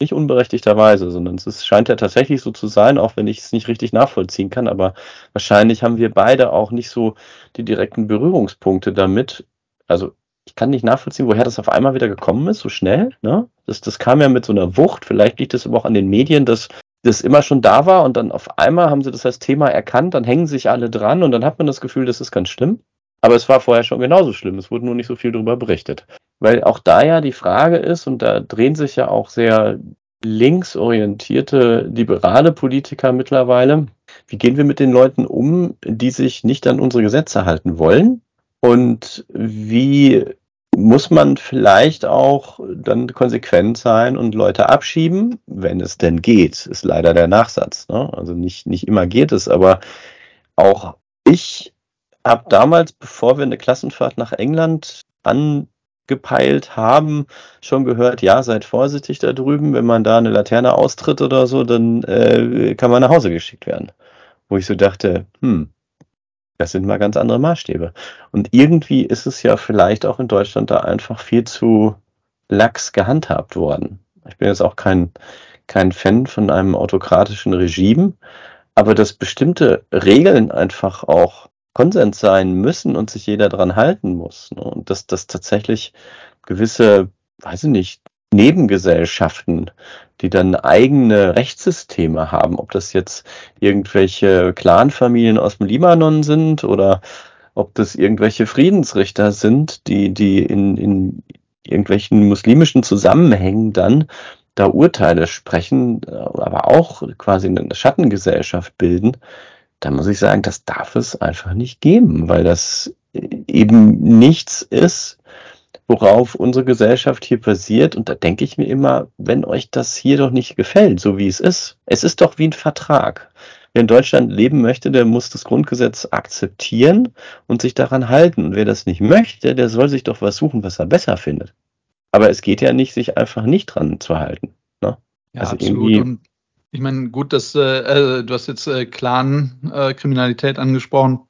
[SPEAKER 2] nicht unberechtigterweise, sondern es scheint ja tatsächlich so zu sein, auch wenn ich es nicht richtig nachvollziehen kann, aber wahrscheinlich haben wir beide auch nicht so die direkten Berührungspunkte damit. Also ich kann nicht nachvollziehen, woher das auf einmal wieder gekommen ist, so schnell. Ne? Das, das kam ja mit so einer Wucht. Vielleicht liegt es aber auch an den Medien, dass das immer schon da war und dann auf einmal haben sie das als Thema erkannt, dann hängen sich alle dran und dann hat man das Gefühl, das ist ganz schlimm. Aber es war vorher schon genauso schlimm. Es wurde nur nicht so viel darüber berichtet. Weil auch da ja die Frage ist, und da drehen sich ja auch sehr linksorientierte, liberale Politiker mittlerweile, wie gehen wir mit den Leuten um, die sich nicht an unsere Gesetze halten wollen? Und wie muss man vielleicht auch dann konsequent sein und Leute abschieben, wenn es denn geht, ist leider der Nachsatz. Ne? Also nicht, nicht immer geht es, aber auch ich habe damals, bevor wir eine Klassenfahrt nach England angepeilt haben, schon gehört, ja, seid vorsichtig da drüben, wenn man da eine Laterne austritt oder so, dann äh, kann man nach Hause geschickt werden. Wo ich so dachte, hm, Das sind mal ganz andere Maßstäbe. Und irgendwie ist es ja vielleicht auch in Deutschland da einfach viel zu lax gehandhabt worden. Ich bin jetzt auch kein, kein Fan von einem autokratischen Regime, aber dass bestimmte Regeln einfach auch Konsens sein müssen und sich jeder dran halten muss. Ne? Und dass das tatsächlich gewisse, weiß ich nicht, Nebengesellschaften, die dann eigene Rechtssysteme haben, ob das jetzt irgendwelche Clanfamilien aus dem Libanon sind oder ob das irgendwelche Friedensrichter sind, die, die in, in irgendwelchen muslimischen Zusammenhängen dann da Urteile sprechen, aber auch quasi eine Schattengesellschaft bilden, da muss ich sagen, das darf es einfach nicht geben, weil das eben nichts ist, worauf unsere Gesellschaft hier basiert. Und da denke ich mir immer, wenn euch das hier doch nicht gefällt, so wie es ist, es ist doch wie ein Vertrag. Wer in Deutschland leben möchte, der muss das Grundgesetz akzeptieren und sich daran halten. Und wer das nicht möchte, der soll sich doch was suchen, was er besser findet. Aber es geht ja nicht, sich einfach nicht dran zu halten. Ne?
[SPEAKER 1] Ja, also absolut. Und ich meine, gut, dass äh, äh, du hast jetzt äh, Clan-Kriminalität äh, angesprochen,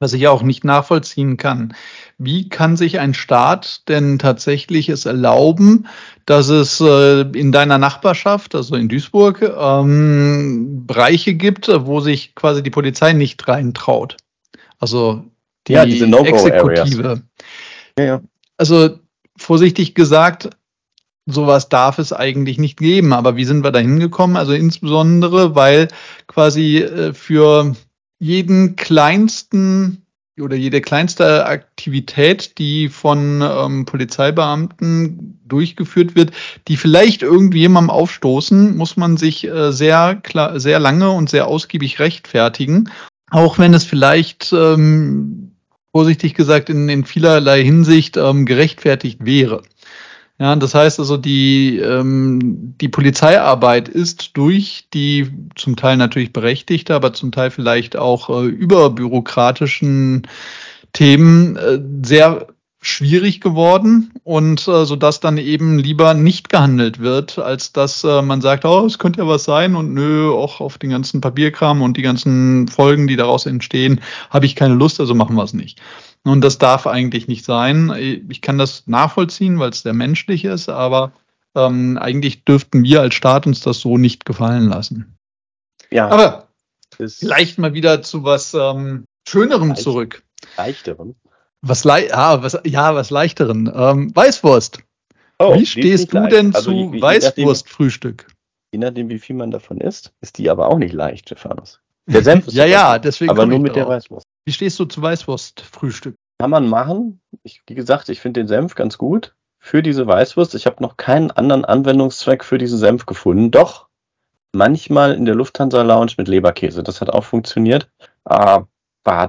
[SPEAKER 1] was ich auch nicht nachvollziehen kann. Wie kann sich ein Staat denn tatsächlich es erlauben, dass es äh, in deiner Nachbarschaft, also in Duisburg, ähm, Bereiche gibt, wo sich quasi die Polizei nicht reintraut? Also die ja, diese no Exekutive. Ja, ja. Also vorsichtig gesagt, sowas darf es eigentlich nicht geben. Aber wie sind wir da hingekommen? Also insbesondere, weil quasi äh, für jeden kleinsten oder jede kleinste Aktivität, die von ähm, Polizeibeamten durchgeführt wird, die vielleicht irgendjemandem aufstoßen, muss man sich äh, sehr sehr lange und sehr ausgiebig rechtfertigen. Auch wenn es vielleicht ähm, vorsichtig gesagt in, in vielerlei Hinsicht ähm, gerechtfertigt wäre. Ja, das heißt also, die, ähm, die Polizeiarbeit ist durch die zum Teil natürlich berechtigte, aber zum Teil vielleicht auch äh, überbürokratischen Themen äh, sehr schwierig geworden und äh, so dass dann eben lieber nicht gehandelt wird, als dass äh, man sagt, oh, es könnte ja was sein und nö, auch auf den ganzen Papierkram und die ganzen Folgen, die daraus entstehen, habe ich keine Lust, also machen wir es nicht. Und das darf eigentlich nicht sein. Ich kann das nachvollziehen, weil es sehr menschlich ist, aber ähm, eigentlich dürften wir als Staat uns das so nicht gefallen lassen. Ja. Aber vielleicht mal wieder zu was ähm, Schönerem Leicht, zurück.
[SPEAKER 2] Leichterem.
[SPEAKER 1] Was, le ah, was, ja, was leichteren. Ähm, Weißwurst. Oh, wie stehst du leicht. denn also, zu Weißwurstfrühstück?
[SPEAKER 2] Je nachdem, wie viel man davon isst, ist die aber auch nicht leicht, Stefanus.
[SPEAKER 1] Der Senf ist ja, ja, deswegen.
[SPEAKER 2] Aber nur mit der Weißwurst.
[SPEAKER 1] Wie stehst du zu Weißwurstfrühstück?
[SPEAKER 2] Kann man machen. Ich, wie gesagt, ich finde den Senf ganz gut für diese Weißwurst. Ich habe noch keinen anderen Anwendungszweck für diesen Senf gefunden. Doch manchmal in der Lufthansa Lounge mit Leberkäse. Das hat auch funktioniert. Aber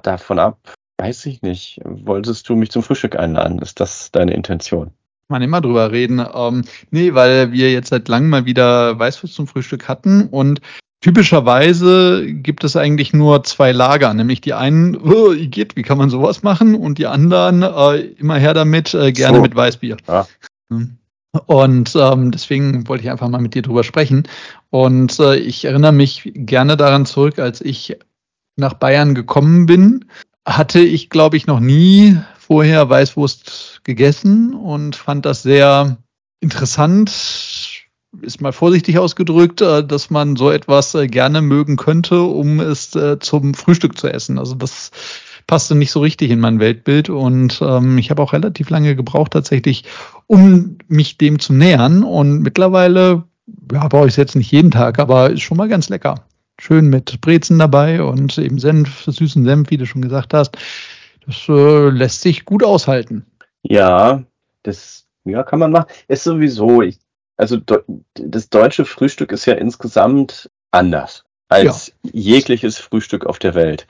[SPEAKER 2] davon ab, weiß ich nicht. Wolltest du mich zum Frühstück einladen? Ist das deine Intention?
[SPEAKER 1] Man immer drüber reden. Ähm, nee, weil wir jetzt seit langem mal wieder Weißwurst zum Frühstück hatten und Typischerweise gibt es eigentlich nur zwei Lager, nämlich die einen, oh, geht, wie kann man sowas machen? Und die anderen, äh, immer her damit, äh, gerne so. mit Weißbier. Ja. Hm. Und ähm, deswegen wollte ich einfach mal mit dir drüber sprechen. Und äh, ich erinnere mich gerne daran zurück, als ich nach Bayern gekommen bin, hatte ich, glaube ich, noch nie vorher Weißwurst gegessen und fand das sehr interessant ist mal vorsichtig ausgedrückt, äh, dass man so etwas äh, gerne mögen könnte, um es äh, zum Frühstück zu essen. Also das passte nicht so richtig in mein Weltbild und ähm, ich habe auch relativ lange gebraucht tatsächlich, um mich dem zu nähern. Und mittlerweile ja, brauche ich es jetzt nicht jeden Tag, aber ist schon mal ganz lecker. Schön mit Brezen dabei und eben Senf, süßen Senf, wie du schon gesagt hast. Das äh, lässt sich gut aushalten.
[SPEAKER 2] Ja, das ja, kann man machen. Ist sowieso, ich also das deutsche Frühstück ist ja insgesamt anders als ja. jegliches Frühstück auf der Welt.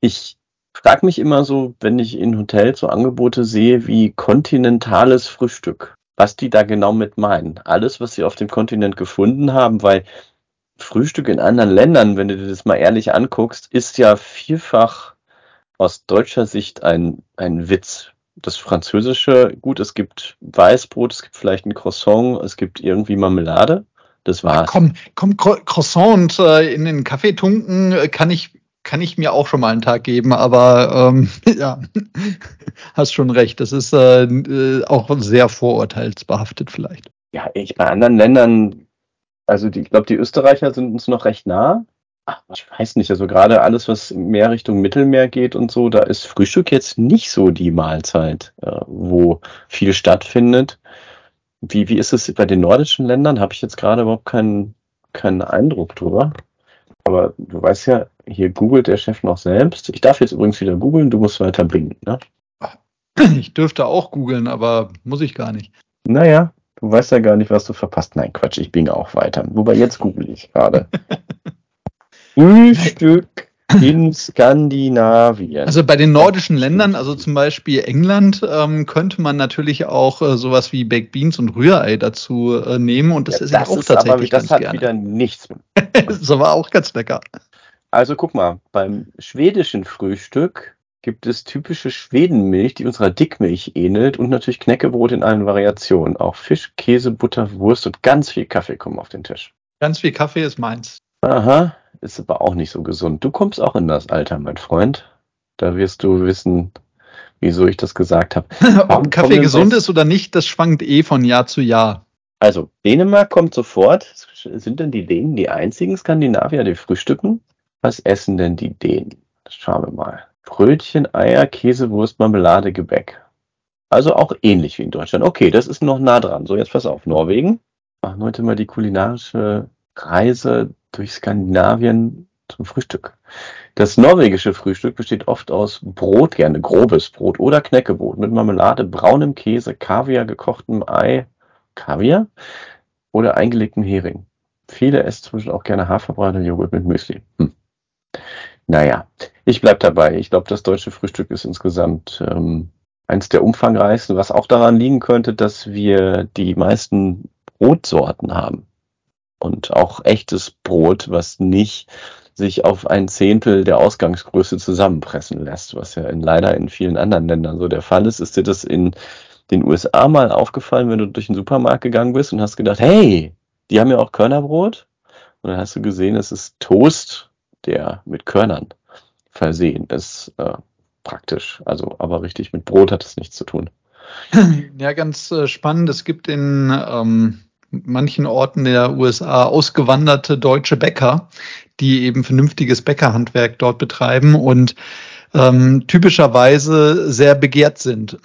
[SPEAKER 2] Ich frage mich immer so, wenn ich in Hotels so Angebote sehe wie kontinentales Frühstück, was die da genau mit meinen. Alles, was sie auf dem Kontinent gefunden haben, weil Frühstück in anderen Ländern, wenn du dir das mal ehrlich anguckst, ist ja vielfach aus deutscher Sicht ein, ein Witz das Französische, gut, es gibt Weißbrot, es gibt vielleicht ein Croissant, es gibt irgendwie Marmelade. Das war's.
[SPEAKER 1] Ja, komm, komm, Croissant und äh, in den Kaffee tunken äh, kann ich kann ich mir auch schon mal einen Tag geben, aber ähm, ja, hast schon recht. Das ist äh, äh, auch sehr vorurteilsbehaftet vielleicht.
[SPEAKER 2] Ja, ich bei anderen Ländern, also die, ich glaube, die Österreicher sind uns noch recht nah. Ach, ich weiß nicht, also gerade alles, was mehr Richtung Mittelmeer geht und so, da ist Frühstück jetzt nicht so die Mahlzeit, äh, wo viel stattfindet. Wie, wie ist es bei den nordischen Ländern? Habe ich jetzt gerade überhaupt keinen, keinen Eindruck drüber. Aber du weißt ja, hier googelt der Chef noch selbst. Ich darf jetzt übrigens wieder googeln, du musst weiter bringen, ne?
[SPEAKER 1] Ich dürfte auch googeln, aber muss ich gar nicht.
[SPEAKER 2] Naja, du weißt ja gar nicht, was du verpasst. Nein, Quatsch, ich binge auch weiter. Wobei jetzt google ich gerade. Frühstück in Skandinavien.
[SPEAKER 1] Also bei den nordischen Ländern, also zum Beispiel England, ähm, könnte man natürlich auch äh, sowas wie Baked Beans und Rührei dazu äh, nehmen und das ja, ist ja auch ist tatsächlich
[SPEAKER 2] aber, das hat gerne. wieder nichts.
[SPEAKER 1] das aber auch ganz lecker.
[SPEAKER 2] Also guck mal, beim schwedischen Frühstück gibt es typische Schwedenmilch, die unserer Dickmilch ähnelt und natürlich Knäckebrot in allen Variationen. Auch Fisch, Käse, Butter, Wurst und ganz viel Kaffee kommen auf den Tisch.
[SPEAKER 1] Ganz viel Kaffee ist meins.
[SPEAKER 2] Aha, ist aber auch nicht so gesund. Du kommst auch in das Alter, mein Freund. Da wirst du wissen, wieso ich das gesagt habe.
[SPEAKER 1] Ob Kaffee gesund ist oder nicht, das schwankt eh von Jahr zu Jahr.
[SPEAKER 2] Also, Dänemark kommt sofort. Sind denn die Dänen die einzigen Skandinavier, die frühstücken? Was essen denn die Dänen? Das schauen wir mal. Brötchen, Eier, Käse, Wurst, Marmelade, Gebäck. Also auch ähnlich wie in Deutschland. Okay, das ist noch nah dran. So, jetzt pass auf. Norwegen. Machen heute mal die kulinarische Reise durch Skandinavien zum Frühstück. Das norwegische Frühstück besteht oft aus Brot, gerne grobes Brot oder Knäckebrot mit Marmelade, braunem Käse, Kaviar, gekochtem Ei, Kaviar oder eingelegtem Hering. Viele essen zum Beispiel auch gerne Haferbrei oder Joghurt mit Müsli. Hm. Naja, ich bleib dabei. Ich glaube, das deutsche Frühstück ist insgesamt ähm, eins der umfangreichsten, was auch daran liegen könnte, dass wir die meisten Brotsorten haben und auch echtes Brot, was nicht sich auf ein Zehntel der Ausgangsgröße zusammenpressen lässt, was ja in, leider in vielen anderen Ländern so der Fall ist. Ist dir das in den USA mal aufgefallen, wenn du durch den Supermarkt gegangen bist und hast gedacht, hey, die haben ja auch Körnerbrot? Und dann hast du gesehen, es ist Toast, der mit Körnern versehen ist. Äh, praktisch. Also, aber richtig mit Brot hat es nichts zu tun.
[SPEAKER 1] Ja, ganz äh, spannend. Es gibt in ähm, manchen Orten der USA ausgewanderte deutsche Bäcker, die eben vernünftiges Bäckerhandwerk dort betreiben und ähm, typischerweise sehr begehrt sind,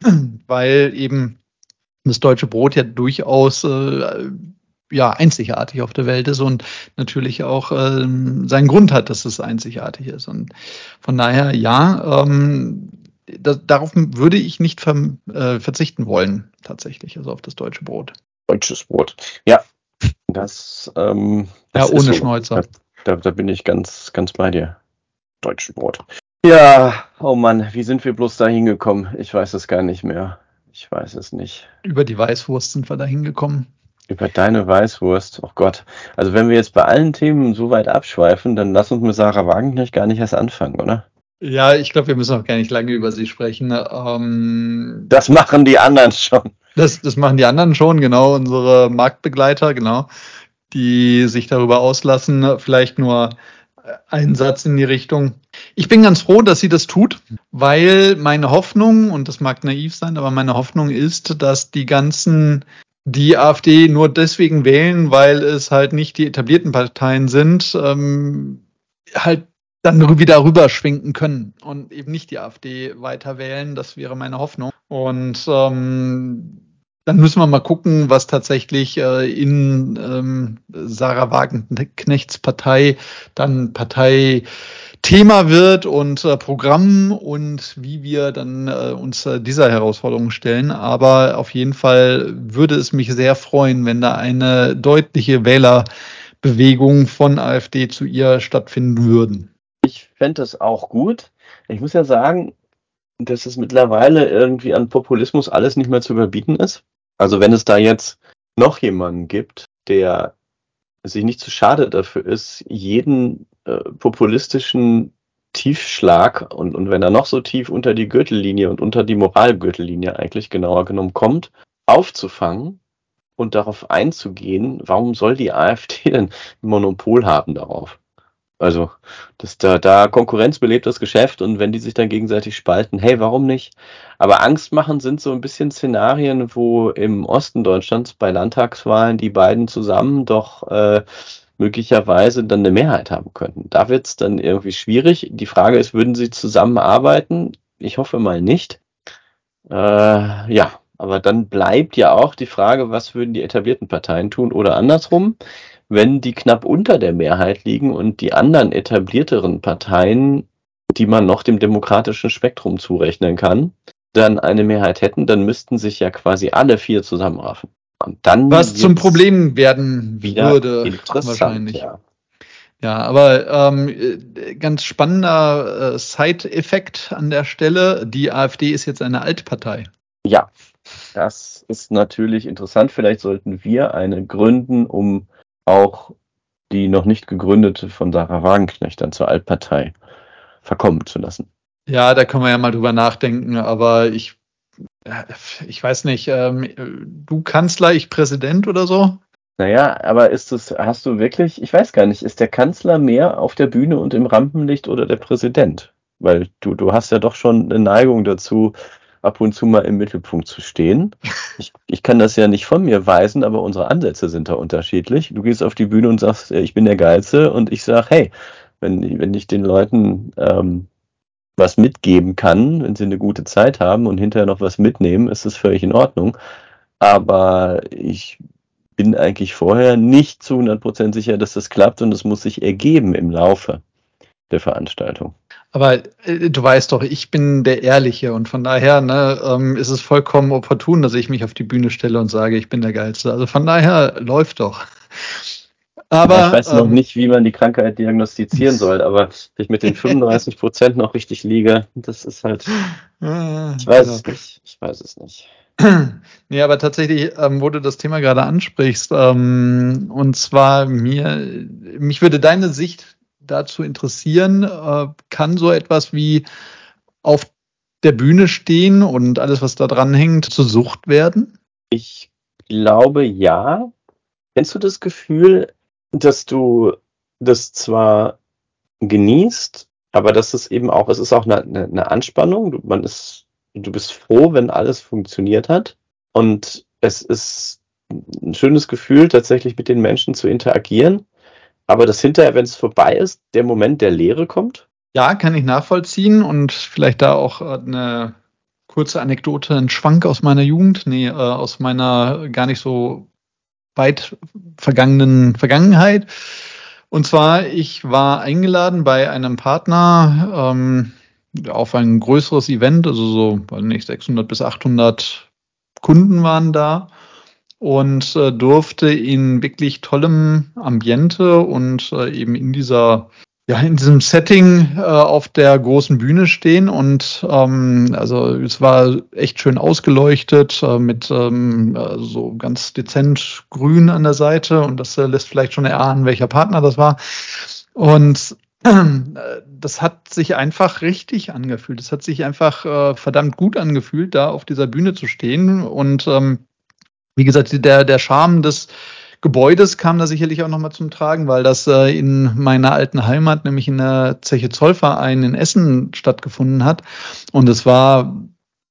[SPEAKER 1] weil eben das deutsche Brot ja durchaus äh, ja einzigartig auf der Welt ist und natürlich auch äh, seinen Grund hat, dass es einzigartig ist. Und von daher ja, ähm, da, darauf würde ich nicht ver, äh, verzichten wollen, tatsächlich, also auf das deutsche Brot
[SPEAKER 2] deutsches Brot. Ja, das, ähm,
[SPEAKER 1] das ja, ohne so. Schnäuzer.
[SPEAKER 2] Da, da, bin ich ganz, ganz bei dir. Deutsches Brot. Ja, oh Mann, wie sind wir bloß da hingekommen? Ich weiß es gar nicht mehr. Ich weiß es nicht.
[SPEAKER 1] Über die Weißwurst sind wir da hingekommen.
[SPEAKER 2] Über deine Weißwurst, oh Gott. Also wenn wir jetzt bei allen Themen so weit abschweifen, dann lass uns mit Sarah Wagenknecht gar nicht erst anfangen, oder?
[SPEAKER 1] Ja, ich glaube, wir müssen auch gar nicht lange über sie sprechen. Ähm,
[SPEAKER 2] das machen die anderen schon.
[SPEAKER 1] Das, das machen die anderen schon, genau, unsere Marktbegleiter, genau, die sich darüber auslassen. Vielleicht nur einen Satz in die Richtung. Ich bin ganz froh, dass sie das tut, weil meine Hoffnung, und das mag naiv sein, aber meine Hoffnung ist, dass die ganzen, die AfD nur deswegen wählen, weil es halt nicht die etablierten Parteien sind, ähm, halt dann wieder rüberschwenken können und eben nicht die AfD weiter wählen. Das wäre meine Hoffnung. Und ähm, dann müssen wir mal gucken, was tatsächlich äh, in ähm, Sarah Wagenknechts Partei dann Partei-Thema wird und äh, Programm und wie wir dann äh, uns äh, dieser Herausforderung stellen. Aber auf jeden Fall würde es mich sehr freuen, wenn da eine deutliche Wählerbewegung von AfD zu ihr stattfinden würden.
[SPEAKER 2] Ich fände es auch gut. Ich muss ja sagen, dass es mittlerweile irgendwie an Populismus alles nicht mehr zu überbieten ist. Also wenn es da jetzt noch jemanden gibt, der sich nicht zu schade dafür ist, jeden äh, populistischen Tiefschlag und, und wenn er noch so tief unter die Gürtellinie und unter die Moralgürtellinie eigentlich genauer genommen kommt, aufzufangen und darauf einzugehen, warum soll die AfD denn Monopol haben darauf? Also, das, da, da Konkurrenz belebt das Geschäft und wenn die sich dann gegenseitig spalten, hey, warum nicht? Aber Angst machen sind so ein bisschen Szenarien, wo im Osten Deutschlands bei Landtagswahlen die beiden zusammen doch äh, möglicherweise dann eine Mehrheit haben könnten. Da wird es dann irgendwie schwierig. Die Frage ist, würden sie zusammenarbeiten? Ich hoffe mal nicht. Äh, ja, aber dann bleibt ja auch die Frage, was würden die etablierten Parteien tun oder andersrum, wenn die knapp unter der Mehrheit liegen und die anderen etablierteren Parteien, die man noch dem demokratischen Spektrum zurechnen kann, dann eine Mehrheit hätten, dann müssten sich ja quasi alle vier zusammenraffen.
[SPEAKER 1] Und dann Was zum Problem werden würde, wahrscheinlich. Ja. Ja, aber ähm, ganz spannender äh, Side-Effekt an der Stelle. Die AfD ist jetzt eine Altpartei.
[SPEAKER 2] Ja, das ist natürlich interessant. Vielleicht sollten wir eine gründen, um auch die noch nicht gegründete von Sarah Wagenknecht dann zur Altpartei verkommen zu lassen.
[SPEAKER 1] Ja, da kann man ja mal drüber nachdenken, aber ich ich weiß nicht, ähm, du Kanzler, ich Präsident oder so?
[SPEAKER 2] Naja, aber ist es, hast du wirklich, ich weiß gar nicht, ist der Kanzler mehr auf der Bühne und im Rampenlicht oder der Präsident? Weil du, du hast ja doch schon eine Neigung dazu, ab und zu mal im Mittelpunkt zu stehen. Ich, ich kann das ja nicht von mir weisen, aber unsere Ansätze sind da unterschiedlich. Du gehst auf die Bühne und sagst, ich bin der Geilste und ich sag, hey, wenn, wenn ich den Leuten ähm, was mitgeben kann, wenn sie eine gute Zeit haben und hinterher noch was mitnehmen, ist das völlig in Ordnung. Aber ich bin eigentlich vorher nicht zu 100% sicher, dass das klappt und es muss sich ergeben im Laufe der Veranstaltung.
[SPEAKER 1] Aber äh, du weißt doch, ich bin der Ehrliche und von daher ne, ähm, ist es vollkommen opportun, dass ich mich auf die Bühne stelle und sage, ich bin der Geilste. Also von daher läuft doch.
[SPEAKER 2] Aber, ich weiß noch ähm, nicht, wie man die Krankheit diagnostizieren soll, aber ich mit den 35 Prozent noch richtig liege, das ist halt. Ich weiß genau. es nicht. Ich weiß es nicht.
[SPEAKER 1] Nee, aber tatsächlich, ähm, wo du das Thema gerade ansprichst, ähm, und zwar mir, mich würde deine Sicht dazu interessieren, äh, kann so etwas wie auf der Bühne stehen und alles, was da dran hängt, zur Sucht werden?
[SPEAKER 2] Ich glaube ja. Kennst du das Gefühl, dass du das zwar genießt, aber dass es eben auch, es ist auch eine, eine Anspannung. Man ist, du bist froh, wenn alles funktioniert hat. Und es ist ein schönes Gefühl, tatsächlich mit den Menschen zu interagieren. Aber das hinterher, wenn es vorbei ist, der Moment der Leere kommt?
[SPEAKER 1] Ja, kann ich nachvollziehen und vielleicht da auch eine kurze Anekdote, ein Schwank aus meiner Jugend, nee, äh, aus meiner gar nicht so weit vergangenen Vergangenheit. Und zwar, ich war eingeladen bei einem Partner ähm, auf ein größeres Event, also so, weiß nicht, 600 bis 800 Kunden waren da und äh, durfte in wirklich tollem Ambiente und äh, eben in dieser ja, in diesem Setting äh, auf der großen Bühne stehen und ähm, also es war echt schön ausgeleuchtet äh, mit ähm, äh, so ganz dezent grün an der Seite und das äh, lässt vielleicht schon erahnen, welcher Partner das war. Und äh, das hat sich einfach richtig angefühlt. Es hat sich einfach äh, verdammt gut angefühlt, da auf dieser Bühne zu stehen. Und ähm, wie gesagt, der, der Charme des Gebäudes kam da sicherlich auch nochmal zum Tragen, weil das äh, in meiner alten Heimat, nämlich in der Zeche Zollverein in Essen stattgefunden hat. Und es war,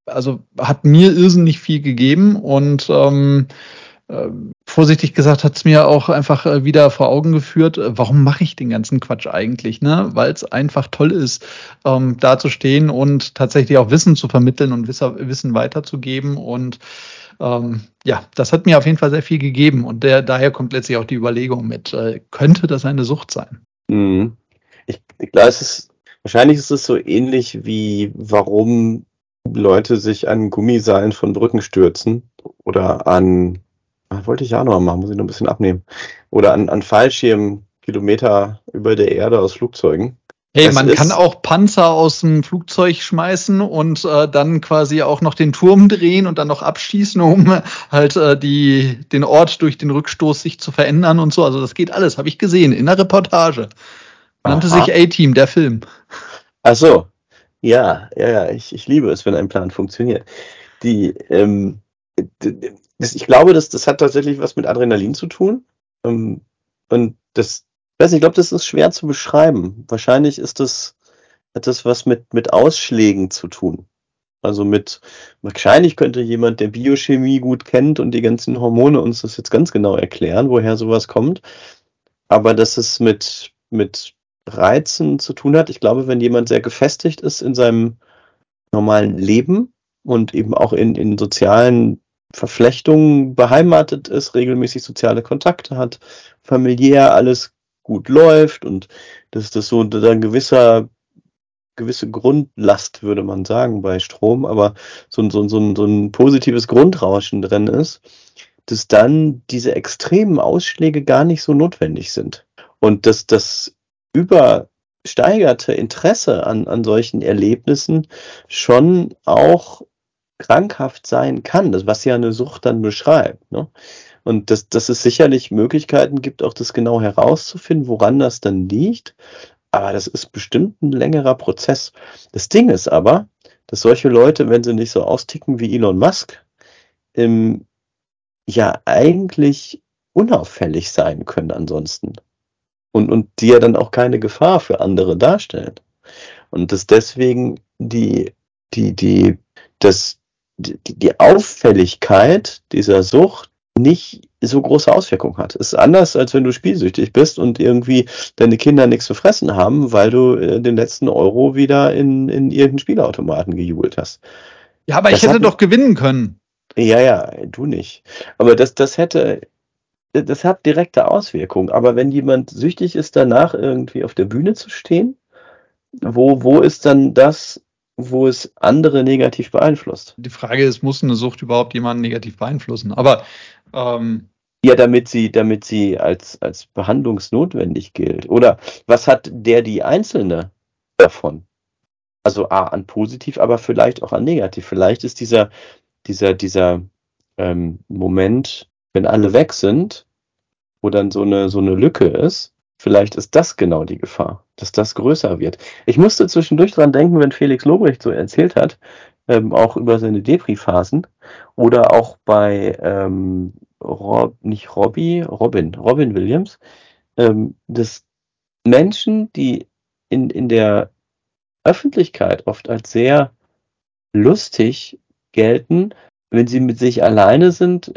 [SPEAKER 1] also hat mir irrsinnig viel gegeben und ähm, äh, vorsichtig gesagt hat es mir auch einfach äh, wieder vor Augen geführt, äh, warum mache ich den ganzen Quatsch eigentlich, ne? Weil es einfach toll ist, ähm, da zu stehen und tatsächlich auch Wissen zu vermitteln und Wissen weiterzugeben und ähm, ja, das hat mir auf jeden Fall sehr viel gegeben und der, daher kommt letztlich auch die Überlegung mit, äh, könnte das eine Sucht sein?
[SPEAKER 2] Mhm. Ich, ich glaube, es ist, wahrscheinlich ist es so ähnlich wie, warum Leute sich an Gummiseilen von Brücken stürzen oder an, ach, wollte ich ja noch machen, muss ich noch ein bisschen abnehmen, oder an, an Fallschirmen Kilometer über der Erde aus Flugzeugen.
[SPEAKER 1] Hey, man kann auch Panzer aus dem Flugzeug schmeißen und äh, dann quasi auch noch den Turm drehen und dann noch abschießen, um halt äh, die, den Ort durch den Rückstoß sich zu verändern und so. Also das geht alles, habe ich gesehen in der Reportage. Nannte Aha. sich A-Team, der Film.
[SPEAKER 2] Ach so. Ja, ja, ja, ich, ich liebe es, wenn ein Plan funktioniert. Die, ähm, das, ich glaube, das, das hat tatsächlich was mit Adrenalin zu tun. Ähm, und das, Ich weiß nicht, ich glaube, das ist schwer zu beschreiben. Wahrscheinlich ist das etwas, was mit, mit Ausschlägen zu tun. Also mit, wahrscheinlich könnte jemand, der Biochemie gut kennt und die ganzen Hormone uns das jetzt ganz genau erklären, woher sowas kommt. Aber dass es mit, mit Reizen zu tun hat. Ich glaube, wenn jemand sehr gefestigt ist in seinem normalen Leben und eben auch in, in sozialen Verflechtungen beheimatet ist, regelmäßig soziale Kontakte hat, familiär alles gut läuft und dass das so ein gewisser gewisse Grundlast, würde man sagen, bei Strom, aber so, so, so, so ein positives Grundrauschen drin ist, dass dann diese extremen Ausschläge gar nicht so notwendig sind. Und dass das übersteigerte Interesse an, an solchen Erlebnissen schon auch krankhaft sein kann, das, was ja eine Sucht dann beschreibt. Ne? Und dass, dass es sicherlich Möglichkeiten gibt, auch das genau herauszufinden, woran das dann liegt. Aber das ist bestimmt ein längerer Prozess. Das Ding ist aber, dass solche Leute, wenn sie nicht so austicken wie Elon Musk, ähm, ja eigentlich unauffällig sein können ansonsten. Und, und die ja dann auch keine Gefahr für andere darstellen. Und dass deswegen die, die, die, das, die, die Auffälligkeit dieser Sucht nicht so große Auswirkungen hat. Es ist anders, als wenn du spielsüchtig bist und irgendwie deine Kinder nichts zu fressen haben, weil du äh, den letzten Euro wieder in, in irgendeinen Spielautomaten gejubelt hast.
[SPEAKER 1] Ja, aber das ich hätte doch gewinnen können.
[SPEAKER 2] Ja, ja, du nicht. Aber das, das hätte, das hat direkte Auswirkungen. Aber wenn jemand süchtig ist, danach irgendwie auf der Bühne zu stehen, wo, wo ist dann das, wo es andere negativ beeinflusst?
[SPEAKER 1] Die Frage ist, muss eine Sucht überhaupt jemanden negativ beeinflussen? Aber
[SPEAKER 2] ähm, ja, damit sie, damit sie als, als behandlungsnotwendig gilt. Oder was hat der die Einzelne davon? Also A, an positiv, aber vielleicht auch an negativ. Vielleicht ist dieser, dieser, dieser ähm, Moment, wenn alle weg sind, wo dann so eine, so eine Lücke ist, vielleicht ist das genau die Gefahr, dass das größer wird. Ich musste zwischendurch dran denken, wenn Felix Lobrecht so erzählt hat, ähm, auch über seine Depri-Phasen oder auch bei ähm, Rob, nicht Robbie, Robin, Robin Williams, ähm, dass Menschen, die in, in der Öffentlichkeit oft als sehr lustig gelten, wenn sie mit sich alleine sind,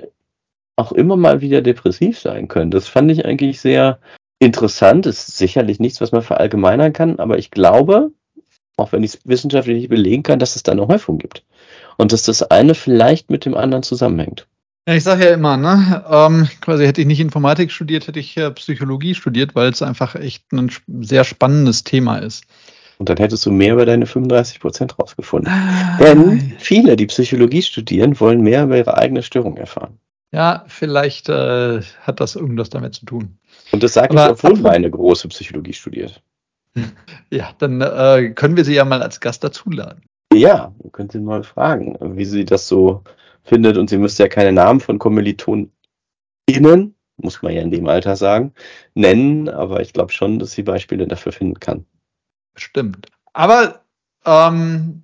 [SPEAKER 2] auch immer mal wieder depressiv sein können. Das fand ich eigentlich sehr interessant. Das ist sicherlich nichts, was man verallgemeinern kann, aber ich glaube, auch wenn ich es wissenschaftlich nicht belegen kann, dass es da eine Häufung gibt. Und dass das eine vielleicht mit dem anderen zusammenhängt.
[SPEAKER 1] Ja, ich sage ja immer, ne, ähm, quasi hätte ich nicht Informatik studiert, hätte ich äh, Psychologie studiert, weil es einfach echt ein sehr spannendes Thema ist.
[SPEAKER 2] Und dann hättest du mehr über deine 35 Prozent rausgefunden. Ah, Denn viele, die Psychologie studieren, wollen mehr über ihre eigene Störung erfahren.
[SPEAKER 1] Ja, vielleicht äh, hat das irgendwas damit zu tun.
[SPEAKER 2] Und das sage ich, obwohl meine große Psychologie studiert.
[SPEAKER 1] Ja, dann äh, können wir sie ja mal als Gast dazuladen.
[SPEAKER 2] Ja, wir können sie mal fragen, wie sie das so findet. Und sie müsste ja keine Namen von KommilitonInnen, muss man ja in dem Alter sagen, nennen. Aber ich glaube schon, dass sie Beispiele dafür finden kann.
[SPEAKER 1] Stimmt. Aber ähm,